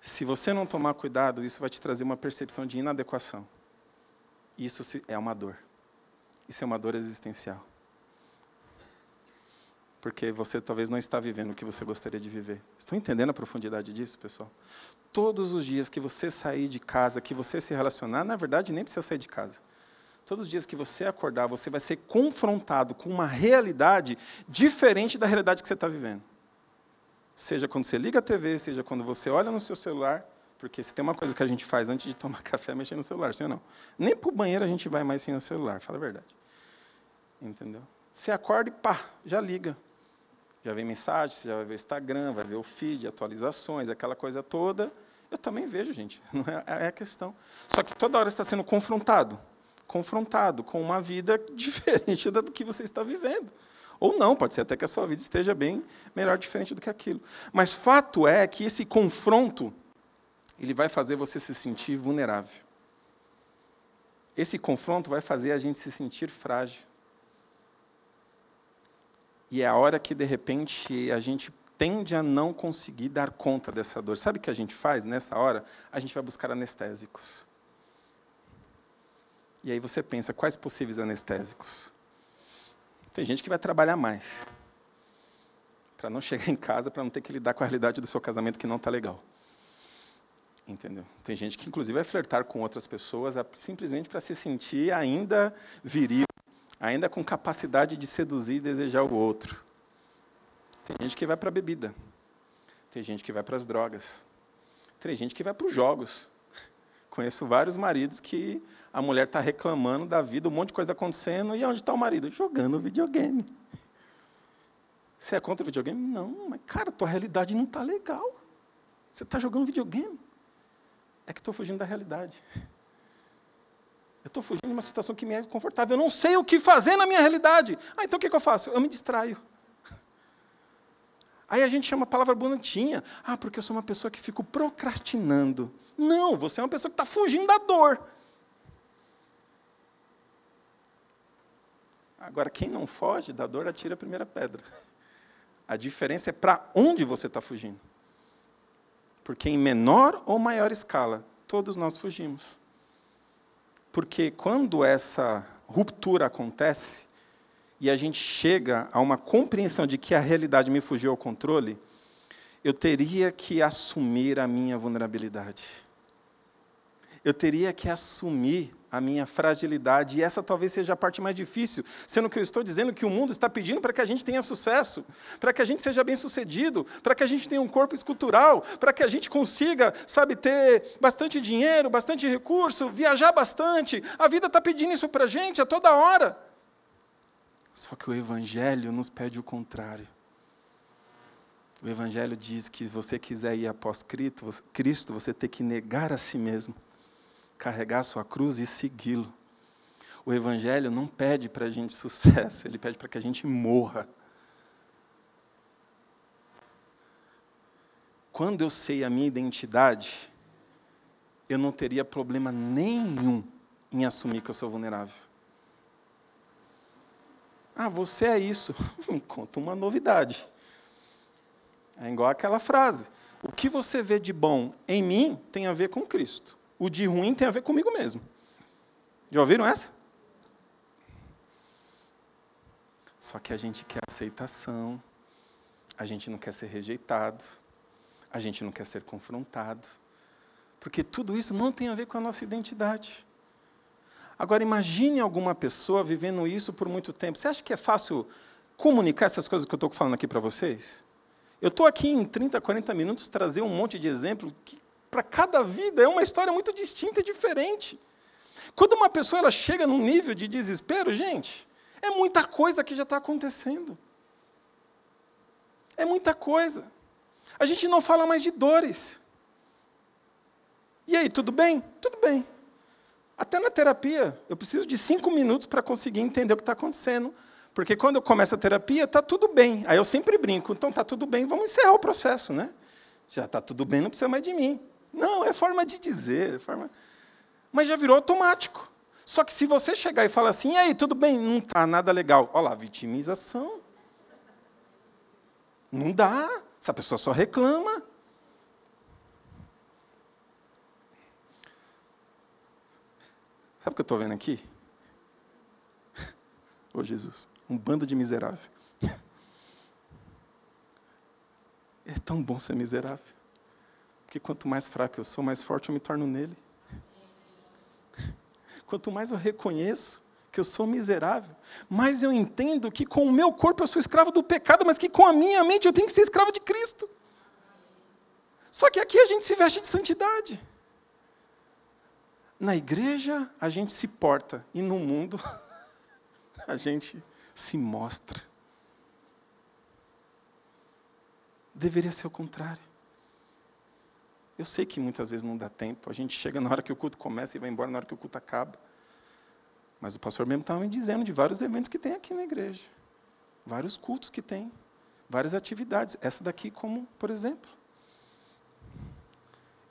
Se você não tomar cuidado, isso vai te trazer uma percepção de inadequação. Isso é uma dor. Isso é uma dor existencial porque você talvez não está vivendo o que você gostaria de viver. Estão entendendo a profundidade disso, pessoal? Todos os dias que você sair de casa, que você se relacionar, na verdade nem precisa sair de casa. Todos os dias que você acordar, você vai ser confrontado com uma realidade diferente da realidade que você está vivendo. Seja quando você liga a TV, seja quando você olha no seu celular, porque se tem uma coisa que a gente faz antes de tomar [LAUGHS] café, é mexer no celular, sim ou não? Nem para o banheiro a gente vai mais sem o celular, fala a verdade. Entendeu? Você acorda e pá, já liga já vem mensagem, você já vai ver o Instagram, vai ver o feed, atualizações, aquela coisa toda. Eu também vejo, gente, [LAUGHS] não é, é a questão. Só que toda hora está sendo confrontado, confrontado com uma vida [LAUGHS] diferente da do que você está vivendo. Ou não, pode ser até que a sua vida esteja bem melhor, diferente do que aquilo. Mas fato é que esse confronto, ele vai fazer você se sentir vulnerável. Esse confronto vai fazer a gente se sentir frágil. E é a hora que, de repente, a gente tende a não conseguir dar conta dessa dor. Sabe o que a gente faz nessa hora? A gente vai buscar anestésicos. E aí você pensa, quais possíveis anestésicos? Tem gente que vai trabalhar mais. Para não chegar em casa, para não ter que lidar com a realidade do seu casamento que não está legal. Entendeu? Tem gente que, inclusive, vai flertar com outras pessoas simplesmente para se sentir ainda viril, ainda com capacidade de seduzir e desejar o outro. Tem gente que vai para a bebida. Tem gente que vai para as drogas. Tem gente que vai para os jogos. Conheço vários maridos que a mulher está reclamando da vida, um monte de coisa acontecendo, e onde está o marido? Jogando videogame. Você é contra o videogame? Não, mas cara, tua realidade não está legal. Você está jogando videogame. É que estou fugindo da realidade. Eu estou fugindo de uma situação que me é confortável. Eu não sei o que fazer na minha realidade. Ah, então o que, que eu faço? Eu me distraio. Aí a gente chama a palavra bonitinha. Ah, porque eu sou uma pessoa que fico procrastinando. Não, você é uma pessoa que está fugindo da dor. Agora, quem não foge da dor, atira a primeira pedra. A diferença é para onde você está fugindo. Porque em menor ou maior escala, todos nós fugimos. Porque quando essa ruptura acontece, e a gente chega a uma compreensão de que a realidade me fugiu ao controle, eu teria que assumir a minha vulnerabilidade. Eu teria que assumir a minha fragilidade, e essa talvez seja a parte mais difícil, sendo que eu estou dizendo que o mundo está pedindo para que a gente tenha sucesso, para que a gente seja bem-sucedido, para que a gente tenha um corpo escultural, para que a gente consiga, sabe, ter bastante dinheiro, bastante recurso, viajar bastante. A vida está pedindo isso para a gente a toda hora. Só que o Evangelho nos pede o contrário. O Evangelho diz que se você quiser ir após Cristo, você tem que negar a si mesmo carregar sua cruz e segui-lo. O Evangelho não pede para a gente sucesso, ele pede para que a gente morra. Quando eu sei a minha identidade, eu não teria problema nenhum em assumir que eu sou vulnerável. Ah, você é isso. [LAUGHS] Me conta uma novidade. É igual aquela frase: O que você vê de bom em mim tem a ver com Cristo. O de ruim tem a ver comigo mesmo. Já ouviram essa? Só que a gente quer aceitação, a gente não quer ser rejeitado, a gente não quer ser confrontado, porque tudo isso não tem a ver com a nossa identidade. Agora, imagine alguma pessoa vivendo isso por muito tempo. Você acha que é fácil comunicar essas coisas que eu estou falando aqui para vocês? Eu estou aqui em 30, 40 minutos trazer um monte de exemplo que para cada vida é uma história muito distinta e diferente. Quando uma pessoa ela chega num nível de desespero, gente, é muita coisa que já está acontecendo. É muita coisa. A gente não fala mais de dores. E aí, tudo bem? Tudo bem. Até na terapia, eu preciso de cinco minutos para conseguir entender o que está acontecendo. Porque quando eu começo a terapia, está tudo bem. Aí eu sempre brinco, então está tudo bem, vamos encerrar o processo, né? Já está tudo bem, não precisa mais de mim. Não, é forma de dizer. É forma... Mas já virou automático. Só que se você chegar e falar assim, e aí, tudo bem? Não está nada legal. Olha lá, vitimização. Não dá. Essa pessoa só reclama. Sabe o que eu estou vendo aqui? [LAUGHS] Ô oh, Jesus, um bando de miserável. [LAUGHS] É tão bom ser miserável. Porque quanto mais fraco eu sou, mais forte eu me torno nele. Quanto mais eu reconheço que eu sou miserável, mais eu entendo que com o meu corpo eu sou escravo do pecado, mas que com a minha mente eu tenho que ser escravo de Cristo. Só que aqui a gente se veste de santidade. Na igreja a gente se porta e no mundo [LAUGHS] a gente se mostra. Deveria ser o contrário. Eu sei que muitas vezes não dá tempo. A gente chega na hora que o culto começa e vai embora na hora que o culto acaba. Mas o pastor mesmo estava me dizendo de vários eventos que tem aqui na igreja. Vários cultos que tem. Várias atividades. Essa daqui, como, por exemplo.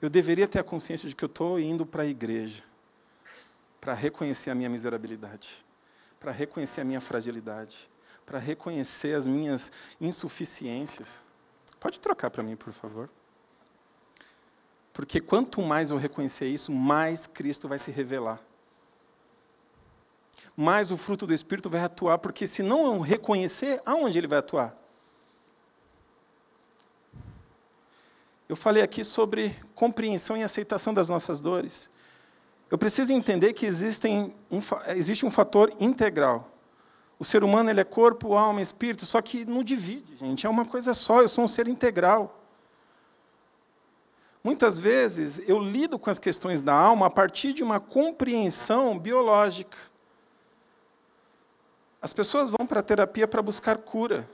Eu deveria ter a consciência de que eu estou indo para a igreja para reconhecer a minha miserabilidade, para reconhecer a minha fragilidade, para reconhecer as minhas insuficiências. Pode trocar para mim, por favor? Porque quanto mais eu reconhecer isso, mais Cristo vai se revelar. Mais o fruto do Espírito vai atuar, porque se não eu reconhecer, aonde ele vai atuar? Eu falei aqui sobre compreensão e aceitação das nossas dores. Eu preciso entender que existem um, existe um fator integral. O ser humano ele é corpo, alma, espírito, só que não divide, gente. É uma coisa só, eu sou um ser integral. Muitas vezes eu lido com as questões da alma a partir de uma compreensão biológica. As pessoas vão para a terapia para buscar cura.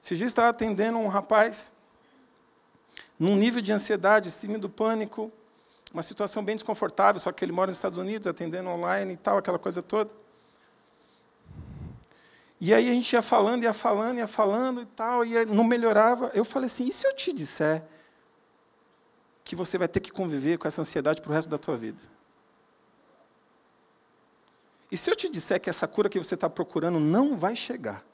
Se já está atendendo um rapaz num nível de ansiedade, síndrome do pânico, uma situação bem desconfortável, só que ele mora nos Estados Unidos, atendendo online e tal, aquela coisa toda. E aí a gente ia falando, ia falando, ia falando e tal, e não melhorava. Eu falei assim: e se eu te disser que você vai ter que conviver com essa ansiedade para o resto da tua vida? E se eu te disser que essa cura que você está procurando não vai chegar?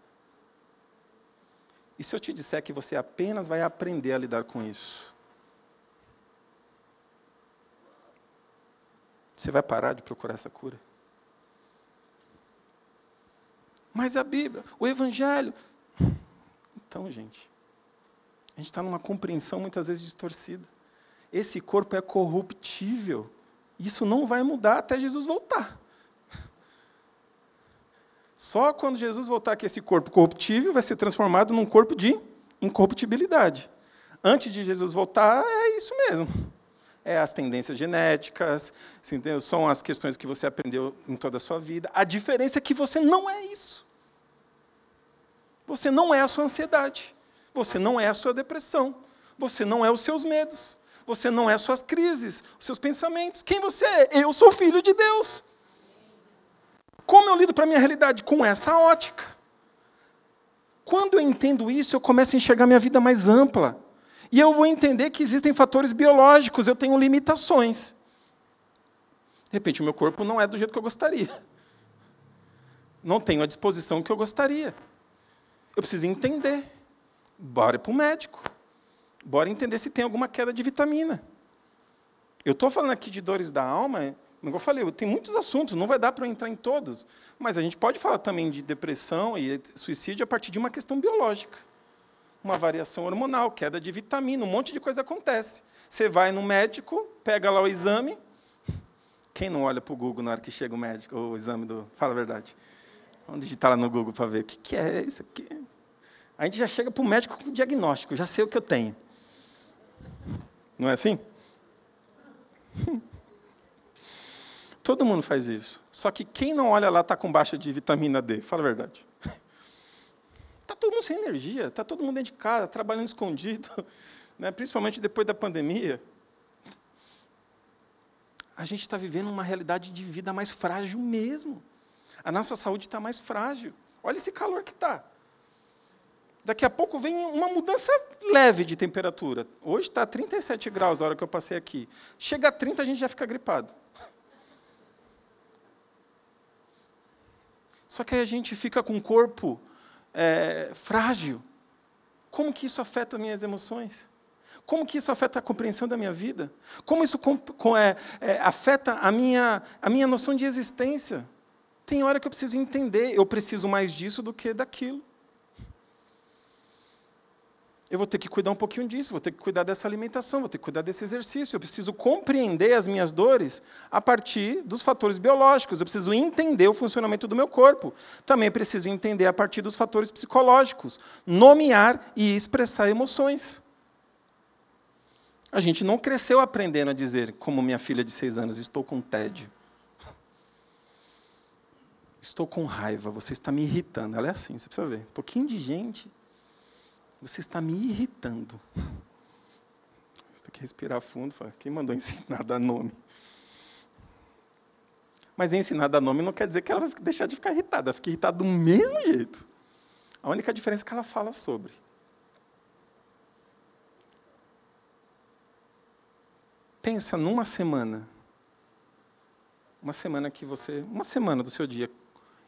E se eu te disser que você apenas vai aprender a lidar com isso? Você vai parar de procurar essa cura? Mas a Bíblia, o Evangelho. Então, gente, a gente está numa compreensão muitas vezes distorcida. Esse corpo é corruptível. Isso não vai mudar até Jesus voltar. Só quando Jesus voltar que esse corpo corruptível vai ser transformado num corpo de incorruptibilidade. Antes de Jesus voltar, é isso mesmo. É as tendências genéticas, são as questões que você aprendeu em toda a sua vida. A diferença é que você não é isso. Você não é a sua ansiedade. Você não é a sua depressão. Você não é os seus medos. Você não é as suas crises, seus pensamentos. Quem você é? Eu sou filho de Deus. Como eu lido para a minha realidade? Com essa ótica. Quando eu entendo isso, eu começo a enxergar minha vida mais ampla. E eu vou entender que existem fatores biológicos, eu tenho limitações. De repente, o meu corpo não é do jeito que eu gostaria. Não tenho a disposição que eu gostaria. Eu preciso entender. Bora para o médico. Bora entender se tem alguma queda de vitamina. Eu estou falando aqui de dores da alma, como eu falei, tem muitos assuntos, não vai dar para entrar em todos. Mas a gente pode falar também de depressão e suicídio a partir de uma questão biológica. Uma variação hormonal, queda de vitamina, um monte de coisa acontece. Você vai no médico, pega lá o exame. Quem não olha para o Google na hora que chega o médico, o exame do. Fala a verdade. Vamos digitar lá no Google para ver o que, que é isso aqui. A gente já chega para o médico com o diagnóstico, já sei o que eu tenho. Não é assim? Todo mundo faz isso. Só que quem não olha lá está com baixa de vitamina D. Fala a verdade. Está [LAUGHS] todo mundo sem energia, está todo mundo dentro de casa, trabalhando escondido, [LAUGHS] né? principalmente depois da pandemia. A gente está vivendo uma realidade de vida mais frágil mesmo. A nossa saúde está mais frágil. Olha esse calor que está. Daqui a pouco vem uma mudança leve de temperatura. Hoje está 37 graus a hora que eu passei aqui. Chega a 30, a gente já fica gripado. Só que aí a gente fica com o corpo é, frágil. Como que isso afeta minhas emoções? Como que isso afeta a compreensão da minha vida? Como isso com, é, é, afeta a minha, a minha noção de existência? Tem hora que eu preciso entender, eu preciso mais disso do que daquilo. Eu vou ter que cuidar um pouquinho disso, vou ter que cuidar dessa alimentação, vou ter que cuidar desse exercício. Eu preciso compreender as minhas dores a partir dos fatores biológicos. Eu preciso entender o funcionamento do meu corpo. Também preciso entender a partir dos fatores psicológicos, nomear e expressar emoções. A gente não cresceu aprendendo a dizer, como minha filha de seis anos, estou com tédio. Estou com raiva, você está me irritando. Ela é assim, você precisa ver. Um pouquinho de gente, você está me irritando. Você tem que respirar fundo. Fala, Quem mandou ensinar a dar nome? Mas ensinar a dar nome não quer dizer que ela vai deixar de ficar irritada. Ela fica irritada do mesmo jeito. A única diferença é que ela fala sobre. Pensa numa semana. Uma semana que você. Uma semana do seu dia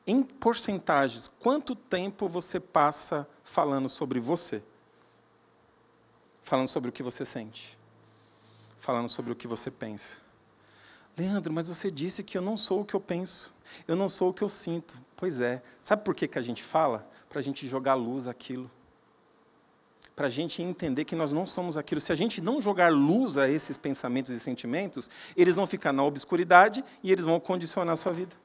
em porcentagens, quanto tempo você passa falando sobre você? Falando sobre o que você sente? Falando sobre o que você pensa? Leandro, mas você disse que eu não sou o que eu penso, eu não sou o que eu sinto. Pois é. Sabe por que, que a gente fala? Para a gente jogar luz aquilo. Para a gente entender que nós não somos aquilo. Se a gente não jogar luz a esses pensamentos e sentimentos, eles vão ficar na obscuridade e eles vão condicionar a sua vida.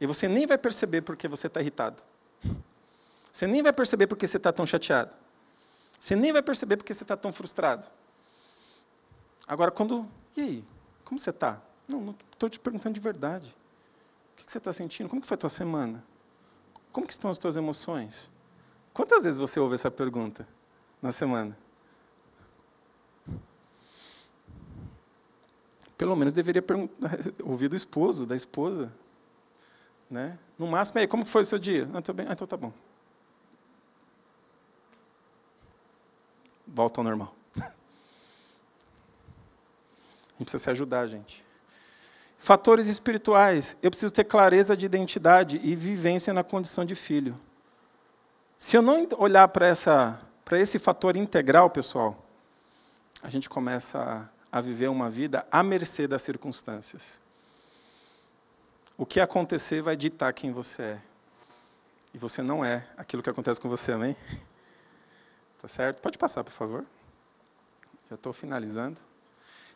E você nem vai perceber porque você está irritado. Você nem vai perceber porque você está tão chateado. Você nem vai perceber porque você está tão frustrado. Agora, quando. E aí? Como você está? Não, estou te perguntando de verdade. O que você está sentindo? Como foi a tua semana? Como estão as tuas emoções? Quantas vezes você ouve essa pergunta na semana? Pelo menos deveria [LAUGHS] ouvir do esposo, da esposa. Né? No máximo, aí, como foi o seu dia? Ah, bem. Ah, então tá bom. Volta ao normal. [LAUGHS] A gente precisa se ajudar, gente. Fatores espirituais. Eu preciso ter clareza de identidade e vivência na condição de filho. Se eu não olhar para essa para esse fator integral, pessoal, a gente começa a, a viver uma vida à mercê das circunstâncias. O que acontecer vai ditar quem você é. E você não é aquilo que acontece com você, amém? Tá certo? Pode passar, por favor. Já estou finalizando.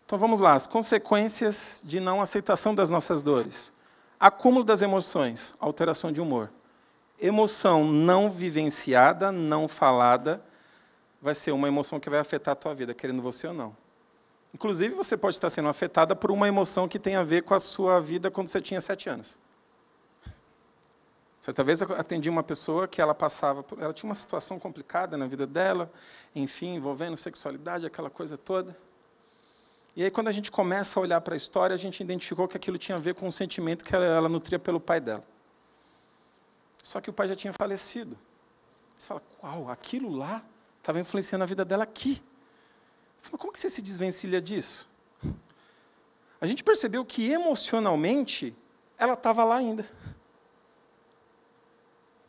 Então vamos lá, as consequências de não aceitação das nossas dores. Acúmulo das emoções, alteração de humor. Emoção não vivenciada, não falada, vai ser uma emoção que vai afetar a tua vida, querendo você ou não. Inclusive, você pode estar sendo afetada por uma emoção que tem a ver com a sua vida quando você tinha sete anos. Certa vez eu atendi uma pessoa que ela passava, por, ela tinha uma situação complicada na vida dela, enfim, envolvendo sexualidade, aquela coisa toda. E aí, quando a gente começa a olhar para a história, a gente identificou que aquilo tinha a ver com um sentimento que ela, ela nutria pelo pai dela. Só que o pai já tinha falecido. Você fala, uau, aquilo lá estava influenciando a vida dela aqui. Falo, como que você se desvencilha disso? A gente percebeu que emocionalmente ela estava lá ainda.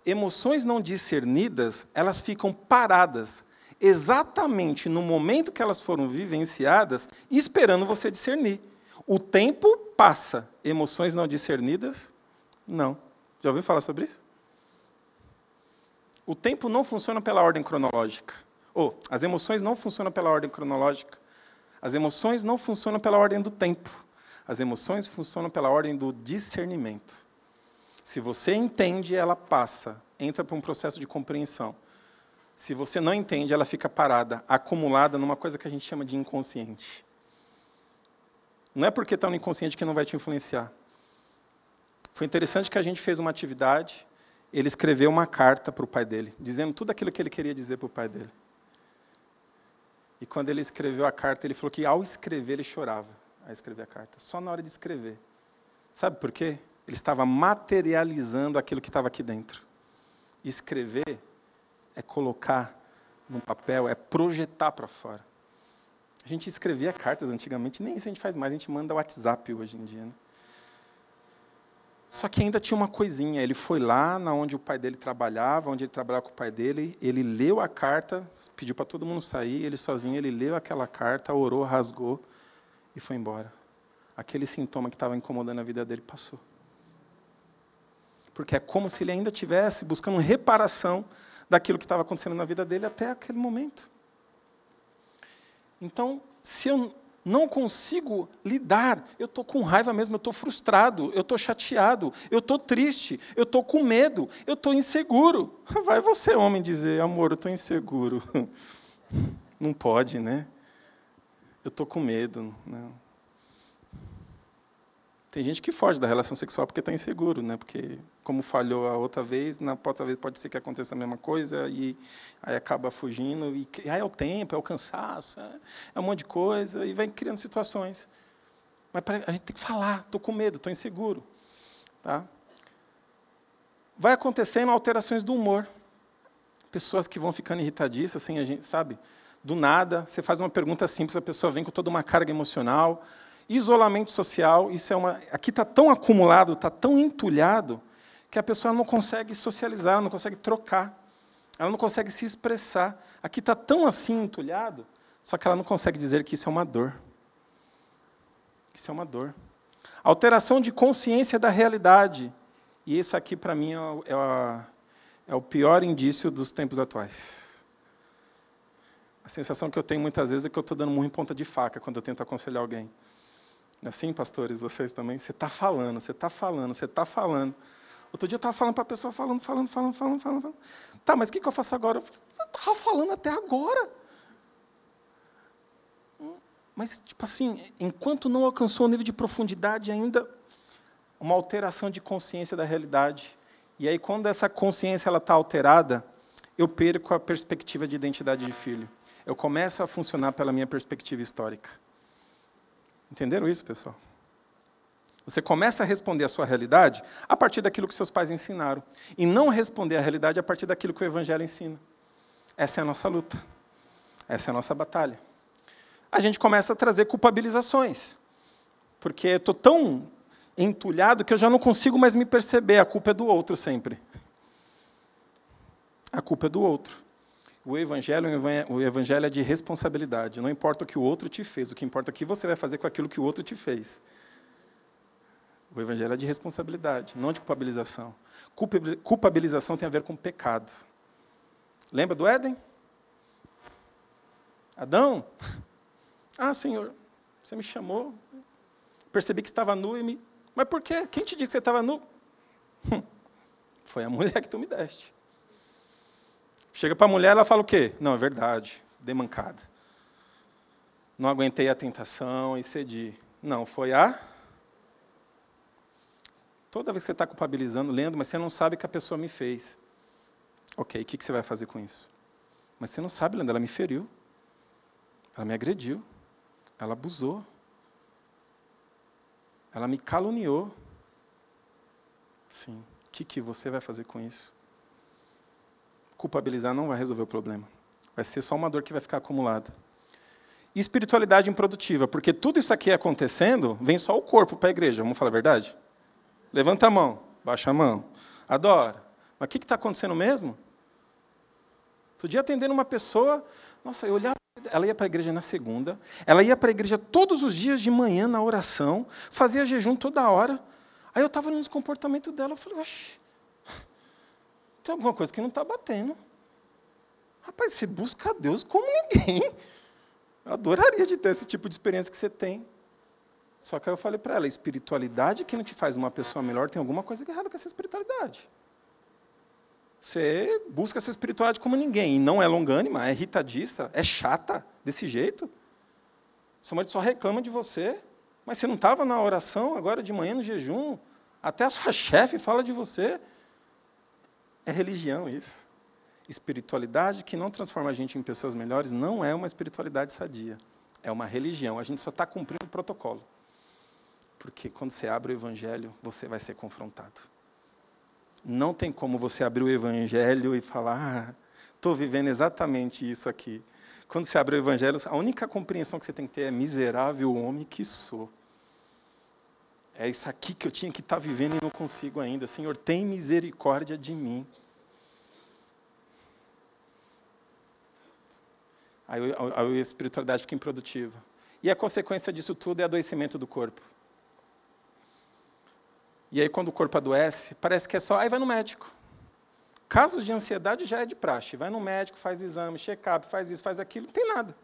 Emoções não discernidas, elas ficam paradas exatamente no momento que elas foram vivenciadas, esperando você discernir. O tempo passa, emoções não discernidas, não. Já ouviu falar sobre isso? O tempo não funciona pela ordem cronológica. Ou, as emoções não funcionam pela ordem cronológica. As emoções não funcionam pela ordem do tempo. As emoções funcionam pela ordem do discernimento. Se você entende, ela passa, entra para um processo de compreensão. Se você não entende, ela fica parada, acumulada numa coisa que a gente chama de inconsciente. Não é porque está no inconsciente que não vai te influenciar. Foi interessante que a gente fez uma atividade, ele escreveu uma carta para o pai dele, dizendo tudo aquilo que ele queria dizer para o pai dele. E quando ele escreveu a carta, ele falou que ao escrever ele chorava a escrever a carta, só na hora de escrever. Sabe por quê? Ele estava materializando aquilo que estava aqui dentro. Escrever é colocar no papel, é projetar para fora. A gente escrevia cartas antigamente, nem isso a gente faz mais, a gente manda WhatsApp hoje em dia. Né? Só que ainda tinha uma coisinha. Ele foi lá na onde o pai dele trabalhava, onde ele trabalhava com o pai dele. Ele leu a carta, pediu para todo mundo sair. Ele sozinho, ele leu aquela carta, orou, rasgou e foi embora. Aquele sintoma que estava incomodando a vida dele passou. Porque é como se ele ainda tivesse buscando reparação daquilo que estava acontecendo na vida dele até aquele momento. Então, se eu não consigo lidar, eu estou com raiva mesmo, eu estou frustrado, eu estou chateado, eu estou triste, eu estou com medo, eu estou inseguro. [LAUGHS] Vai você, homem, dizer, amor, eu estou inseguro. [LAUGHS] Não pode, né? Eu estou com medo. Não. Tem gente que foge da relação sexual porque está inseguro, né? Porque como falhou a outra vez, na outra vez pode ser que aconteça a mesma coisa e aí acaba fugindo e aí é o tempo, é o cansaço, é, é um monte de coisa e vai criando situações. Mas a gente tem que falar, estou com medo, estou inseguro, tá? Vai acontecendo alterações do humor. Pessoas que vão ficando irritadiças, assim, a gente, sabe? Do nada, você faz uma pergunta simples, a pessoa vem com toda uma carga emocional Isolamento social, isso é uma. Aqui está tão acumulado, está tão entulhado, que a pessoa não consegue socializar, não consegue trocar, ela não consegue se expressar. Aqui está tão assim entulhado, só que ela não consegue dizer que isso é uma dor. Isso é uma dor. Alteração de consciência da realidade. E isso aqui, para mim, é, é, é o pior indício dos tempos atuais. A sensação que eu tenho muitas vezes é que eu estou dando muito em ponta de faca quando eu tento aconselhar alguém. Assim, pastores, vocês também? Você está falando, você está falando, você está falando. Outro dia eu estava falando para a pessoa, falando, falando, falando, falando, falando. Tá, mas o que, que eu faço agora? Eu estava falando até agora. Hum, mas, tipo assim, enquanto não alcançou o nível de profundidade ainda, uma alteração de consciência da realidade. E aí, quando essa consciência está alterada, eu perco a perspectiva de identidade de filho. Eu começo a funcionar pela minha perspectiva histórica. Entenderam isso, pessoal? Você começa a responder a sua realidade a partir daquilo que seus pais ensinaram. E não responder a realidade a partir daquilo que o Evangelho ensina. Essa é a nossa luta. Essa é a nossa batalha. A gente começa a trazer culpabilizações. Porque eu estou tão entulhado que eu já não consigo mais me perceber. A culpa é do outro sempre. A culpa é do outro. O evangelho, o evangelho é de responsabilidade. Não importa o que o outro te fez, o que importa é o que você vai fazer com aquilo que o outro te fez. O evangelho é de responsabilidade, não de culpabilização. Culpabilização tem a ver com pecado. Lembra do Éden? Adão? Ah, Senhor, você me chamou. Percebi que estava nu e me. Mas por quê? Quem te disse que você estava nu? [LAUGHS] Foi a mulher que tu me deste. Chega para a mulher, ela fala o quê? Não, é verdade, dei mancada. Não aguentei a tentação e cedi. Não, foi a. Toda vez que você está culpabilizando, lendo, mas você não sabe que a pessoa me fez. Ok, o que, que você vai fazer com isso? Mas você não sabe, lendo, ela me feriu. Ela me agrediu. Ela abusou. Ela me caluniou. Sim. O que, que você vai fazer com isso? Culpabilizar não vai resolver o problema. Vai ser só uma dor que vai ficar acumulada. E espiritualidade improdutiva, porque tudo isso aqui acontecendo, vem só o corpo para a igreja, vamos falar a verdade? Levanta a mão, baixa a mão, adora. Mas o que está acontecendo mesmo? Outro dia atendendo uma pessoa, nossa, eu olhava, ela ia para a igreja na segunda, ela ia para a igreja todos os dias de manhã na oração, fazia jejum toda hora. Aí eu estava no comportamento dela, eu falei, oxe, tem alguma coisa que não está batendo. Rapaz, você busca a Deus como ninguém. Eu adoraria de ter esse tipo de experiência que você tem. Só que aí eu falei para ela, espiritualidade que não te faz uma pessoa melhor, tem alguma coisa errada com essa espiritualidade. Você busca essa espiritualidade como ninguém, e não é longânima, é irritadiça, é chata, desse jeito. Mãe só reclama de você, mas você não estava na oração agora de manhã no jejum, até a sua [LAUGHS] chefe fala de você. É religião isso. Espiritualidade que não transforma a gente em pessoas melhores não é uma espiritualidade sadia. É uma religião. A gente só está cumprindo o protocolo. Porque quando você abre o evangelho, você vai ser confrontado. Não tem como você abrir o evangelho e falar, ah, estou vivendo exatamente isso aqui. Quando você abre o evangelho, a única compreensão que você tem que ter é miserável homem que sou. É isso aqui que eu tinha que estar tá vivendo e não consigo ainda. Senhor, tem misericórdia de mim. Aí, a espiritualidade fica improdutiva. E a consequência disso tudo é adoecimento do corpo. E aí, quando o corpo adoece, parece que é só, aí vai no médico. Casos de ansiedade já é de praxe. Vai no médico, faz exame, check-up, faz isso, faz aquilo, não tem nada.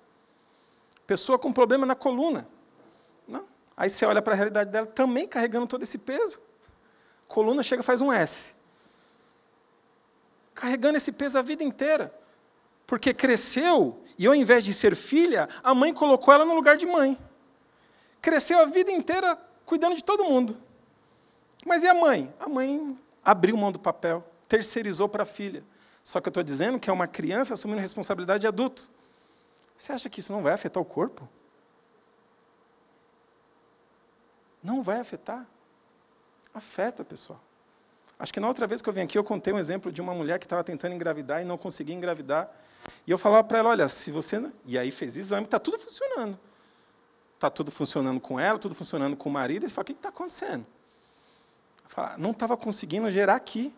Pessoa com problema na coluna. Aí você olha para a realidade dela também carregando todo esse peso. Coluna chega faz um S. Carregando esse peso a vida inteira. Porque cresceu e ao invés de ser filha, a mãe colocou ela no lugar de mãe. Cresceu a vida inteira cuidando de todo mundo. Mas e a mãe? A mãe abriu mão do papel, terceirizou para a filha. Só que eu estou dizendo que é uma criança assumindo responsabilidade de adulto. Você acha que isso não vai afetar o corpo? Não vai afetar. Afeta, pessoal. Acho que na outra vez que eu vim aqui, eu contei um exemplo de uma mulher que estava tentando engravidar e não conseguia engravidar. E eu falava para ela: olha, se você. E aí fez exame, está tudo funcionando. Está tudo funcionando com ela, tudo funcionando com o marido. E você fala: o que está acontecendo? Eu falo, não estava conseguindo gerar aqui.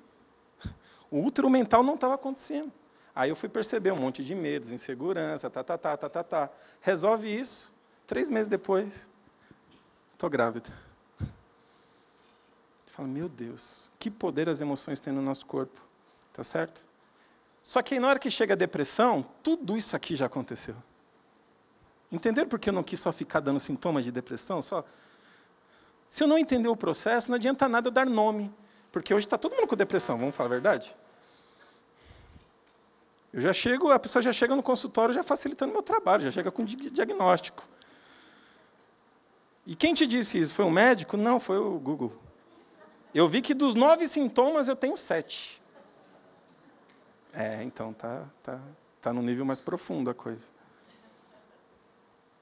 O útero mental não estava acontecendo. Aí eu fui perceber um monte de medos, insegurança, tá, tá, tá, tá, tá, tá. Resolve isso. Três meses depois, estou grávida. Fala, meu Deus, que poder as emoções têm no nosso corpo. Tá certo? Só que na hora que chega a depressão, tudo isso aqui já aconteceu. Entenderam por que eu não quis só ficar dando sintomas de depressão? Só... Se eu não entender o processo, não adianta nada eu dar nome. Porque hoje está todo mundo com depressão, vamos falar a verdade? Eu já chego, a pessoa já chega no consultório já facilitando meu trabalho, já chega com diagnóstico. E quem te disse isso? Foi um médico? Não, foi o Google. Eu vi que dos nove sintomas eu tenho sete. É, então tá, tá, tá no nível mais profundo a coisa.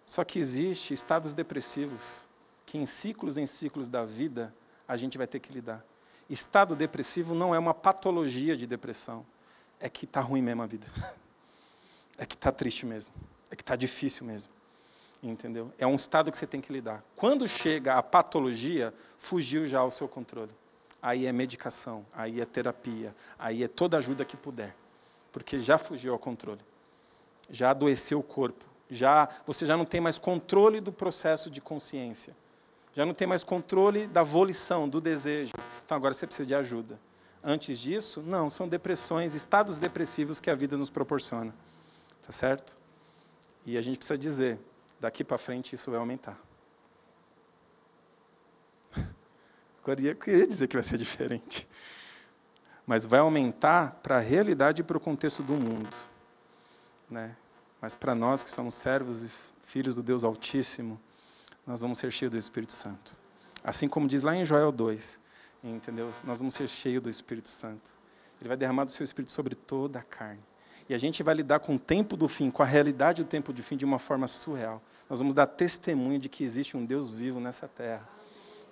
Só que existe estados depressivos que em ciclos em ciclos da vida a gente vai ter que lidar. Estado depressivo não é uma patologia de depressão. É que está ruim mesmo a vida. [LAUGHS] É que está triste mesmo. É que está difícil mesmo. Entendeu? É um estado que você tem que lidar. Quando chega a patologia, fugiu já ao seu controle. Aí é medicação, aí é terapia, aí é toda ajuda que puder. Porque já fugiu ao controle. Já adoeceu o corpo. Já, você já não tem mais controle do processo de consciência. Já não tem mais controle da volição, do desejo. Então agora você precisa de ajuda. Antes disso, não, são depressões, estados depressivos que a vida nos proporciona. Tá certo? E a gente precisa dizer, daqui para frente isso vai aumentar. [LAUGHS] Agora eu queria dizer que vai ser diferente. Mas vai aumentar para a realidade e para o contexto do mundo. Né? Mas para nós que somos servos e filhos do Deus Altíssimo, nós vamos ser cheios do Espírito Santo. Assim como diz lá em Joel 2, entendeu? Nós vamos ser cheios do Espírito Santo. Ele vai derramar do seu Espírito sobre toda a carne. E a gente vai lidar com o tempo do fim, com a realidade do tempo do fim de uma forma surreal. Nós vamos dar testemunho de que existe um Deus vivo nessa terra.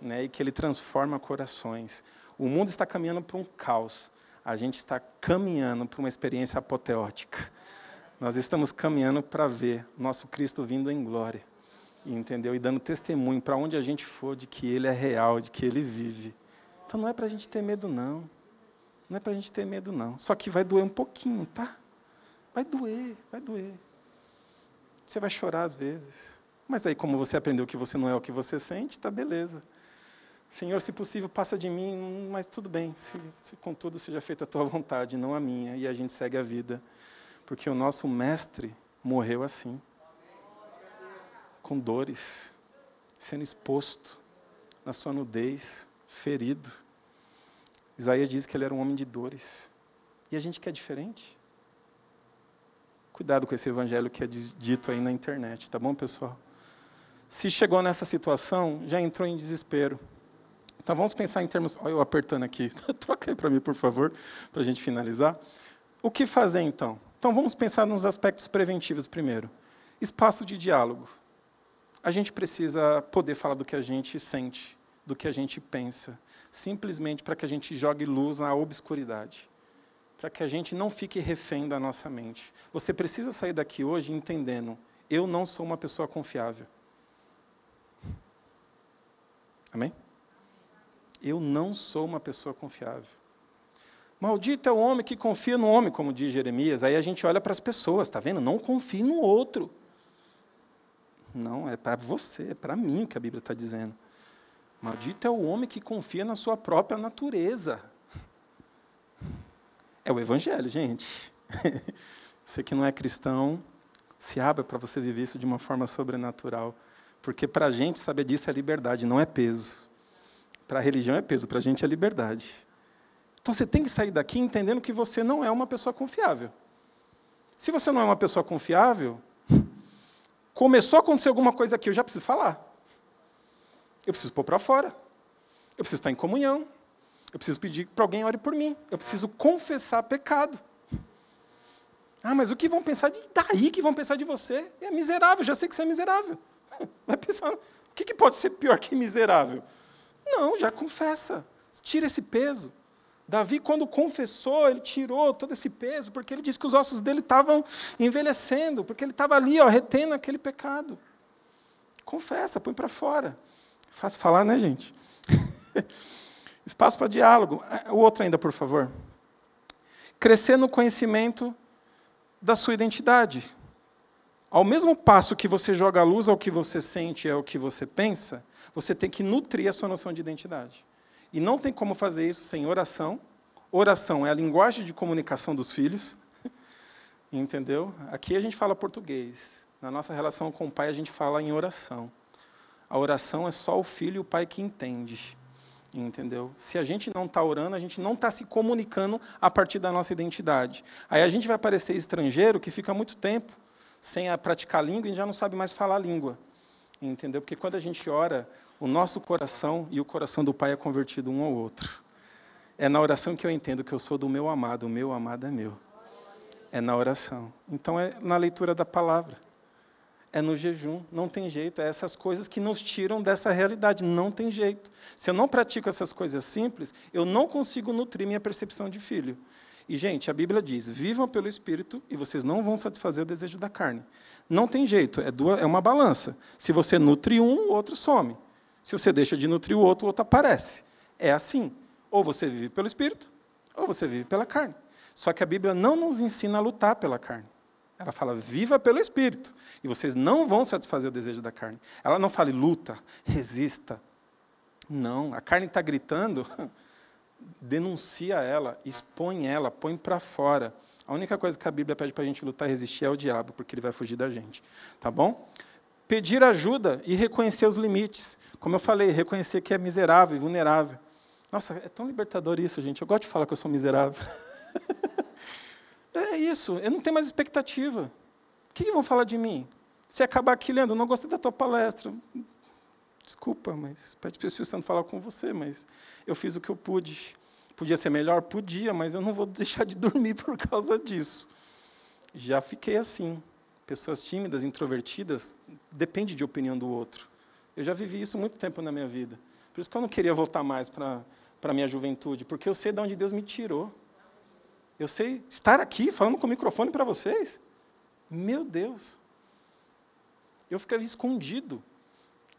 Né, e que Ele transforma corações. O mundo está caminhando para um caos. A gente está caminhando para uma experiência apoteótica. Nós estamos caminhando para ver nosso Cristo vindo em glória entendeu? E dando testemunho para onde a gente for de que Ele é real, de que Ele vive. Então não é para a gente ter medo, não. Não é para a gente ter medo, não. Só que vai doer um pouquinho, tá? Vai doer, vai doer. Você vai chorar às vezes. Mas aí, como você aprendeu que você não é o que você sente, tá beleza. Senhor, se possível, passa de mim, mas tudo bem. Se, se contudo seja feita a tua vontade, não a minha. E a gente segue a vida. Porque o nosso mestre morreu assim com dores, sendo exposto na sua nudez, ferido. Isaías diz que ele era um homem de dores. E a gente quer diferente? Cuidado com esse evangelho que é dito aí na internet, tá bom, pessoal? Se chegou nessa situação, já entrou em desespero. Então vamos pensar em termos. Olha eu apertando aqui. [LAUGHS] Troca aí para mim, por favor, para a gente finalizar. O que fazer então? Então vamos pensar nos aspectos preventivos primeiro. Espaço de diálogo a gente precisa poder falar do que a gente sente, do que a gente pensa, simplesmente para que a gente jogue luz na obscuridade, para que a gente não fique refém da nossa mente. Você precisa sair daqui hoje entendendo: eu não sou uma pessoa confiável. Amém? Eu não sou uma pessoa confiável. Maldito é o homem que confia no homem, como diz Jeremias. Aí a gente olha para as pessoas, está vendo? Não confie no outro. Não, é para você, é para mim que a Bíblia está dizendo. Maldito é o homem que confia na sua própria natureza. É o Evangelho, gente. [LAUGHS] Você que não é cristão, se abra para você viver isso de uma forma sobrenatural. Porque para a gente saber disso é liberdade, não é peso. Para a religião é peso, para a gente é liberdade. Então você tem que sair daqui entendendo que você não é uma pessoa confiável. Se você não é uma pessoa confiável, [LAUGHS] Começou a acontecer alguma coisa aqui, eu já preciso falar. Eu preciso pôr para fora. Eu preciso estar em comunhão. Eu preciso pedir para alguém ore por mim. Eu preciso confessar pecado. Ah, mas o que vão pensar de daí que vão pensar de você? É miserável, já sei que você é miserável. [LAUGHS] Vai pensar, o que pode ser pior que miserável? Não, já confessa. Tira esse peso. Davi, quando confessou, ele tirou todo esse peso, porque ele disse que os ossos dele estavam envelhecendo, porque ele estava ali, ó, retendo aquele pecado. Confessa, põe para fora. Fácil falar, né, gente? [LAUGHS] Espaço para diálogo. É, o outro ainda, por favor. Crescer no conhecimento da sua identidade. Ao mesmo passo que você joga a luz ao que você sente e ao que você pensa, você tem que nutrir a sua noção de identidade. E não tem como fazer isso sem oração. Oração é a linguagem de comunicação dos filhos. [LAUGHS] Entendeu? Aqui a gente fala português. Na nossa relação com o pai, a gente fala em oração. A oração é só o filho e o pai que entende. Entendeu? Se a gente não está orando, a gente não está se comunicando a partir da nossa identidade. Aí a gente vai parecer estrangeiro que fica muito tempo sem praticar língua e já não sabe mais falar a língua. Entendeu? Porque quando a gente ora, o nosso coração e o coração do Pai é convertido um ao outro. É na oração que eu entendo que eu sou do meu amado, o meu amado é meu. É na oração. Então é na leitura da palavra. É no jejum, não tem jeito. É essas coisas que nos tiram dessa realidade, não tem jeito. Se eu não pratico essas coisas simples, eu não consigo nutrir minha percepção de filho. E, gente, a Bíblia diz: vivam pelo Espírito e vocês não vão satisfazer o desejo da carne. Não tem jeito, é, duas, é uma balança. Se você nutre um, o outro some. Se você deixa de nutrir o outro, o outro aparece. É assim. Ou você vive pelo Espírito, ou você vive pela carne. Só que a Bíblia não nos ensina a lutar pela carne. Ela fala, viva pelo Espírito. E vocês não vão satisfazer o desejo da carne. Ela não fala, luta, resista. Não, a carne está gritando, [LAUGHS] denuncia ela, expõe ela, põe para fora. A única coisa que a Bíblia pede para a gente lutar e resistir é o diabo, porque ele vai fugir da gente. Tá bom? Pedir ajuda e reconhecer os limites. Como eu falei, reconhecer que é miserável e vulnerável. Nossa, é tão libertador isso, gente. Eu gosto de falar que eu sou miserável. [LAUGHS] é isso, eu não tenho mais expectativa. O que, que vão falar de mim? Se acabar aqui, Leandro, eu não gostei da tua palestra. Desculpa, mas pede para o Espírito Santo falar com você, mas eu fiz o que eu pude. Podia ser melhor? Podia, mas eu não vou deixar de [LAUGHS] dormir por causa disso. Já fiquei assim. Pessoas tímidas, introvertidas, depende de opinião do outro. Eu já vivi isso muito tempo na minha vida. Por isso que eu não queria voltar mais para a minha juventude, porque eu sei de onde Deus me tirou. Eu sei estar aqui falando com o microfone para vocês. Meu Deus. Eu ficava escondido.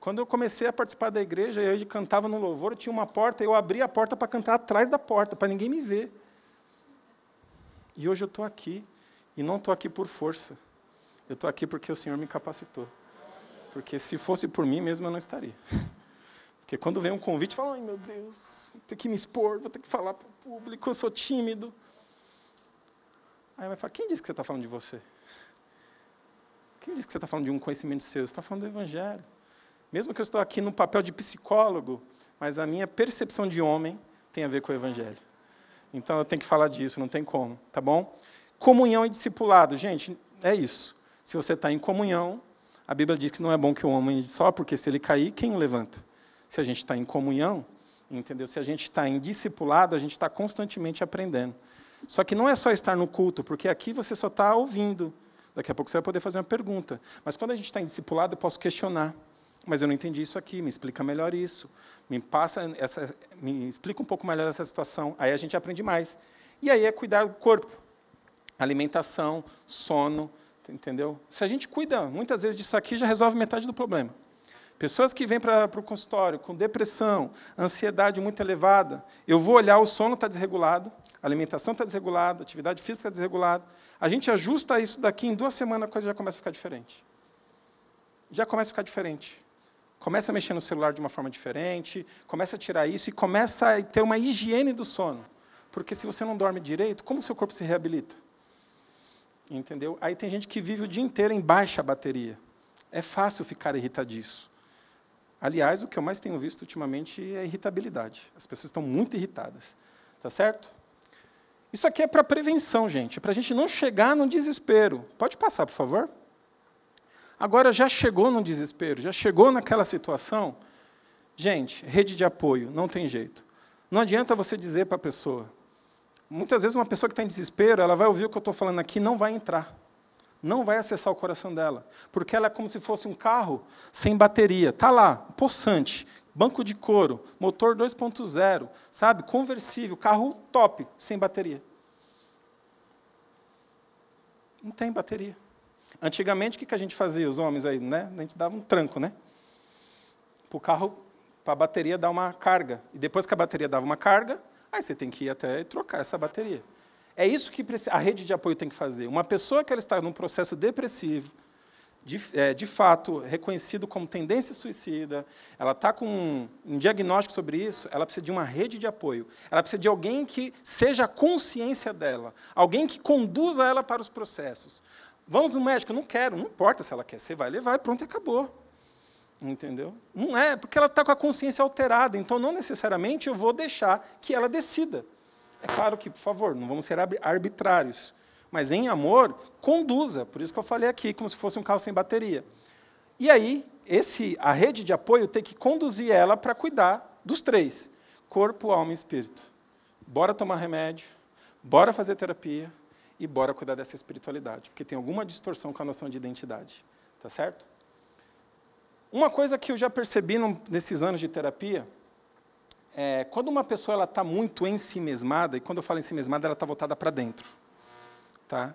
Quando eu comecei a participar da igreja, eu cantava no louvor, tinha uma porta, eu abri a porta para cantar atrás da porta, para ninguém me ver. E hoje eu estou aqui, e não estou aqui por força. Eu estou aqui porque o Senhor me capacitou. Porque se fosse por mim mesmo, eu não estaria. [LAUGHS] Porque quando vem um convite, fala, ai meu Deus, vou ter que me expor, vou ter que falar para o público, eu sou tímido. Aí vai falar, quem disse que você está falando de você? Quem disse que você está falando de um conhecimento seu? Você está falando do Evangelho. Mesmo que eu estou aqui no papel de psicólogo, mas a minha percepção de homem tem a ver com o Evangelho. Então eu tenho que falar disso, não tem como, tá bom? Comunhão e discipulado. Gente, é isso. Se você está em comunhão, a Bíblia diz que não é bom que o homem só, porque se ele cair, quem o levanta? se a gente está em comunhão, entendeu? Se a gente está em discipulado, a gente está constantemente aprendendo. Só que não é só estar no culto, porque aqui você só está ouvindo. Daqui a pouco você vai poder fazer uma pergunta. Mas quando a gente está em discipulado, eu posso questionar. Mas eu não entendi isso aqui, me explica melhor isso. Me passa essa, me explica um pouco melhor essa situação. Aí a gente aprende mais. E aí é cuidar do corpo. Alimentação, sono, entendeu? Se a gente cuida muitas vezes disso aqui, já resolve metade do problema. Pessoas que vêm para o consultório com depressão, ansiedade muito elevada, eu vou olhar, o sono está desregulado, a alimentação está desregulada, a atividade física está desregulada. A gente ajusta isso daqui, em duas semanas a coisa já começa a ficar diferente. Já começa a ficar diferente. Começa a mexer no celular de uma forma diferente, começa a tirar isso e começa a ter uma higiene do sono. Porque se você não dorme direito, como o seu corpo se reabilita? Entendeu? Aí tem gente que vive o dia inteiro em baixa bateria. É fácil ficar irritadiço. Aliás, o que eu mais tenho visto ultimamente é irritabilidade. As pessoas estão muito irritadas. Tá certo? Isso aqui é para prevenção, gente, para a gente não chegar no desespero. Pode passar, por favor? Agora já chegou no desespero, já chegou naquela situação. Gente, rede de apoio, não tem jeito. Não adianta você dizer para a pessoa. Muitas vezes uma pessoa que está em desespero, ela vai ouvir o que eu estou falando aqui não vai entrar não vai acessar o coração dela, porque ela é como se fosse um carro sem bateria. Está lá, poçante, banco de couro, motor 2.0, sabe? Conversível, carro top, sem bateria. Não tem bateria. Antigamente, o que a gente fazia, os homens aí, né? A gente dava um tranco, né? Para o carro, para a bateria dar uma carga. E depois que a bateria dava uma carga, aí você tem que ir até trocar essa bateria. É isso que a rede de apoio tem que fazer. Uma pessoa que ela está num processo depressivo, de, é, de fato reconhecido como tendência suicida, ela está com um, um diagnóstico sobre isso, ela precisa de uma rede de apoio. Ela precisa de alguém que seja a consciência dela, alguém que conduza ela para os processos. Vamos no médico? Não quero, não importa se ela quer, você vai levar e pronto, acabou. Entendeu? Não é, porque ela está com a consciência alterada, então não necessariamente eu vou deixar que ela decida. É claro que, por favor, não vamos ser arbitrários. Mas em amor, conduza. Por isso que eu falei aqui, como se fosse um carro sem bateria. E aí, esse, a rede de apoio tem que conduzir ela para cuidar dos três: corpo, alma e espírito. Bora tomar remédio, bora fazer terapia e bora cuidar dessa espiritualidade, porque tem alguma distorção com a noção de identidade. Tá certo? Uma coisa que eu já percebi nesses anos de terapia é quando uma pessoa está muito ensimesmada, e quando eu falo ensimesmada, ela está voltada para dentro. Tá?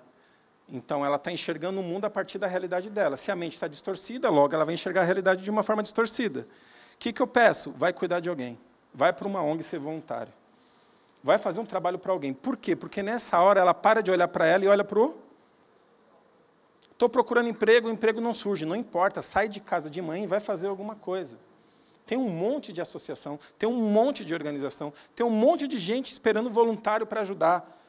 Então, ela está enxergando o mundo a partir da realidade dela. Se a mente está distorcida, logo ela vai enxergar a realidade de uma forma distorcida. O que, que eu peço? Vai cuidar de alguém. Vai para uma ONG ser voluntário. Vai fazer um trabalho para alguém. Por quê? Porque nessa hora ela para de olhar para ela e olha para o Estou procurando emprego, o emprego não surge. Não importa, sai de casa de mãe e vai fazer alguma coisa. Tem um monte de associação, tem um monte de organização, tem um monte de gente esperando voluntário para ajudar.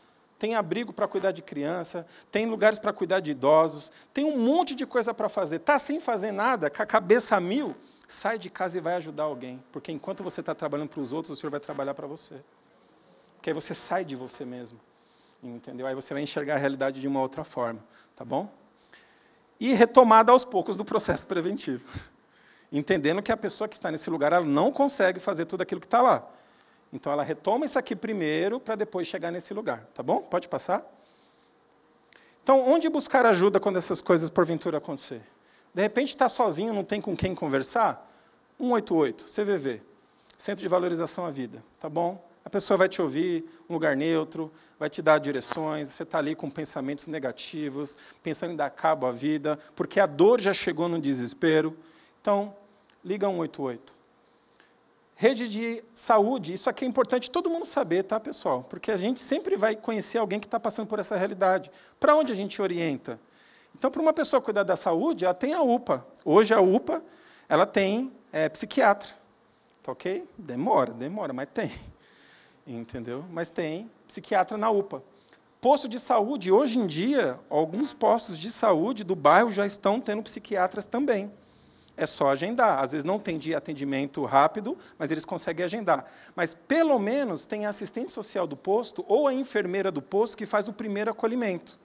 Tem abrigo para cuidar de criança, tem lugares para cuidar de idosos, tem um monte de coisa para fazer. Está sem fazer nada, com a cabeça a mil, sai de casa e vai ajudar alguém. Porque enquanto você está trabalhando para os outros, o Senhor vai trabalhar para você. Porque aí você sai de você mesmo. Entendeu? Aí você vai enxergar a realidade de uma outra forma. Tá bom? e retomada aos poucos do processo preventivo. [LAUGHS] Entendendo que a pessoa que está nesse lugar ela não consegue fazer tudo aquilo que está lá. Então ela retoma isso aqui primeiro para depois chegar nesse lugar. Tá bom? Pode passar? Então, onde buscar ajuda quando essas coisas porventura acontecer? De repente está sozinho, não tem com quem conversar? 188, CVV, Centro de Valorização à Vida. Tá bom? A pessoa vai te ouvir, um lugar neutro, vai te dar direções, você está ali com pensamentos negativos, pensando em dar cabo à vida, porque a dor já chegou no desespero. Então, liga 188. Rede de saúde, isso aqui é importante todo mundo saber, tá, pessoal? Porque a gente sempre vai conhecer alguém que está passando por essa realidade. Para onde a gente orienta? Então, para uma pessoa cuidar da saúde, ela tem a UPA. Hoje, a UPA ela tem é, psiquiatra. Tá ok? Demora, demora, mas tem entendeu? Mas tem psiquiatra na UPA. Posto de saúde, hoje em dia, alguns postos de saúde do bairro já estão tendo psiquiatras também. É só agendar. Às vezes não tem de atendimento rápido, mas eles conseguem agendar. Mas pelo menos tem a assistente social do posto ou a enfermeira do posto que faz o primeiro acolhimento.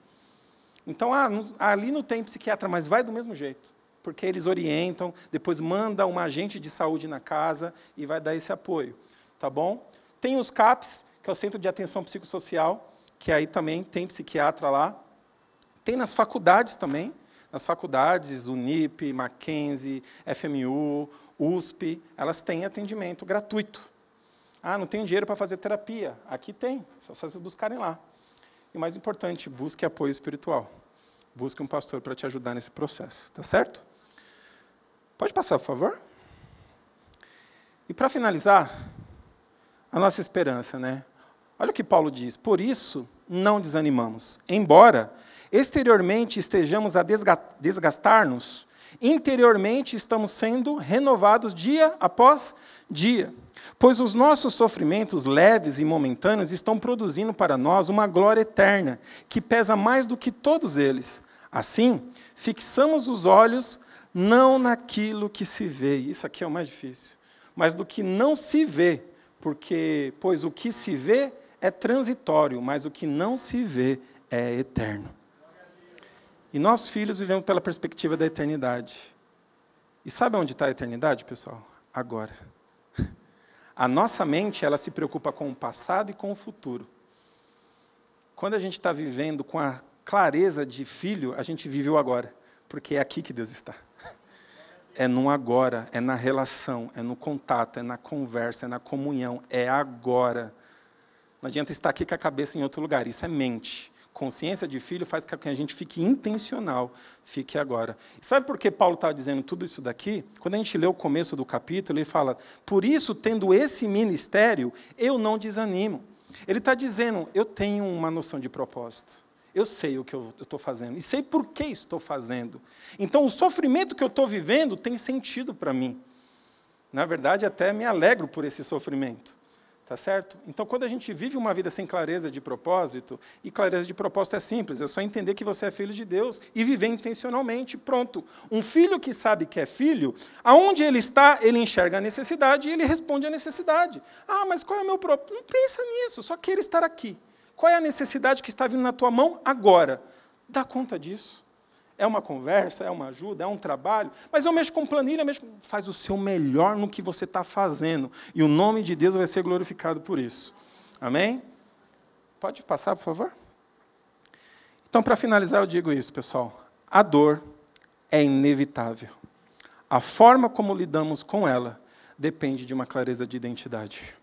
Então, ah, ali não tem psiquiatra, mas vai do mesmo jeito. Porque eles orientam, depois manda um agente de saúde na casa e vai dar esse apoio. Tá bom? Tem os CAPs, que é o Centro de Atenção Psicossocial, que aí também tem psiquiatra lá. Tem nas faculdades também, nas faculdades, Unip, Mackenzie, FMU, USP, elas têm atendimento gratuito. Ah, não tenho dinheiro para fazer terapia. Aqui tem, só vocês buscarem lá. E mais importante, busque apoio espiritual. Busque um pastor para te ajudar nesse processo, tá certo? Pode passar, por favor? E para finalizar, a nossa esperança, né? Olha o que Paulo diz: por isso não desanimamos. Embora exteriormente estejamos a desgastar-nos, interiormente estamos sendo renovados dia após dia. Pois os nossos sofrimentos leves e momentâneos estão produzindo para nós uma glória eterna, que pesa mais do que todos eles. Assim, fixamos os olhos não naquilo que se vê, isso aqui é o mais difícil, mas do que não se vê, porque pois o que se vê é transitório, mas o que não se vê é eterno. E nós filhos vivemos pela perspectiva da eternidade. E sabe onde está a eternidade, pessoal? Agora. A nossa mente ela se preocupa com o passado e com o futuro. Quando a gente está vivendo com a clareza de filho, a gente vive o agora, porque é aqui que Deus está é no agora, é na relação, é no contato, é na conversa, é na comunhão, é agora. Não adianta estar aqui com a cabeça em outro lugar, isso é mente. Consciência de filho faz com que a gente fique intencional, fique agora. Sabe por que Paulo está dizendo tudo isso daqui? Quando a gente lê o começo do capítulo, ele fala: Por isso, tendo esse ministério, eu não desanimo. Ele está dizendo: Eu tenho uma noção de propósito. Eu sei o que eu estou fazendo e sei por que estou fazendo. Então, o sofrimento que eu estou vivendo tem sentido para mim. Na verdade, até me alegro por esse sofrimento. Tá certo? Então, quando a gente vive uma vida sem clareza de propósito, e clareza de propósito é simples, é só entender que você é filho de Deus e viver intencionalmente, pronto. Um filho que sabe que é filho, aonde ele está, ele enxerga a necessidade e ele responde à necessidade. Ah, mas qual é o meu propósito? Não pensa nisso, só queira estar aqui. Qual é a necessidade que está vindo na tua mão agora? Dá conta disso. É uma conversa, é uma ajuda, é um trabalho, mas eu mexo com planilha, com... faz o seu melhor no que você está fazendo, e o nome de Deus vai ser glorificado por isso. Amém? Pode passar, por favor? Então, para finalizar, eu digo isso, pessoal. A dor, é inevitável. A forma como lidamos com ela depende de uma clareza de identidade.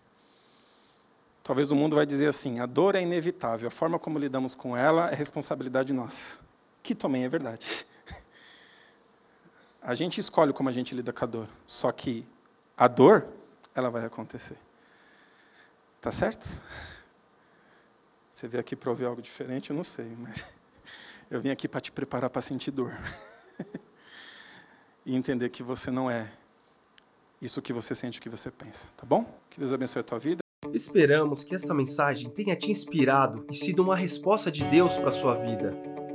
Talvez o mundo vai dizer assim: a dor é inevitável, a forma como lidamos com ela é responsabilidade nossa. Que também é verdade. A gente escolhe como a gente lida com a dor, só que a dor, ela vai acontecer. Tá certo? Você veio aqui para ouvir algo diferente, eu não sei, mas [LAUGHS] eu vim aqui para te preparar para sentir dor. [LAUGHS] e entender que você não é isso que você sente, o que você pensa, tá bom? Que Deus abençoe a tua vida. Esperamos que esta mensagem tenha te inspirado e sido uma resposta de Deus para sua vida.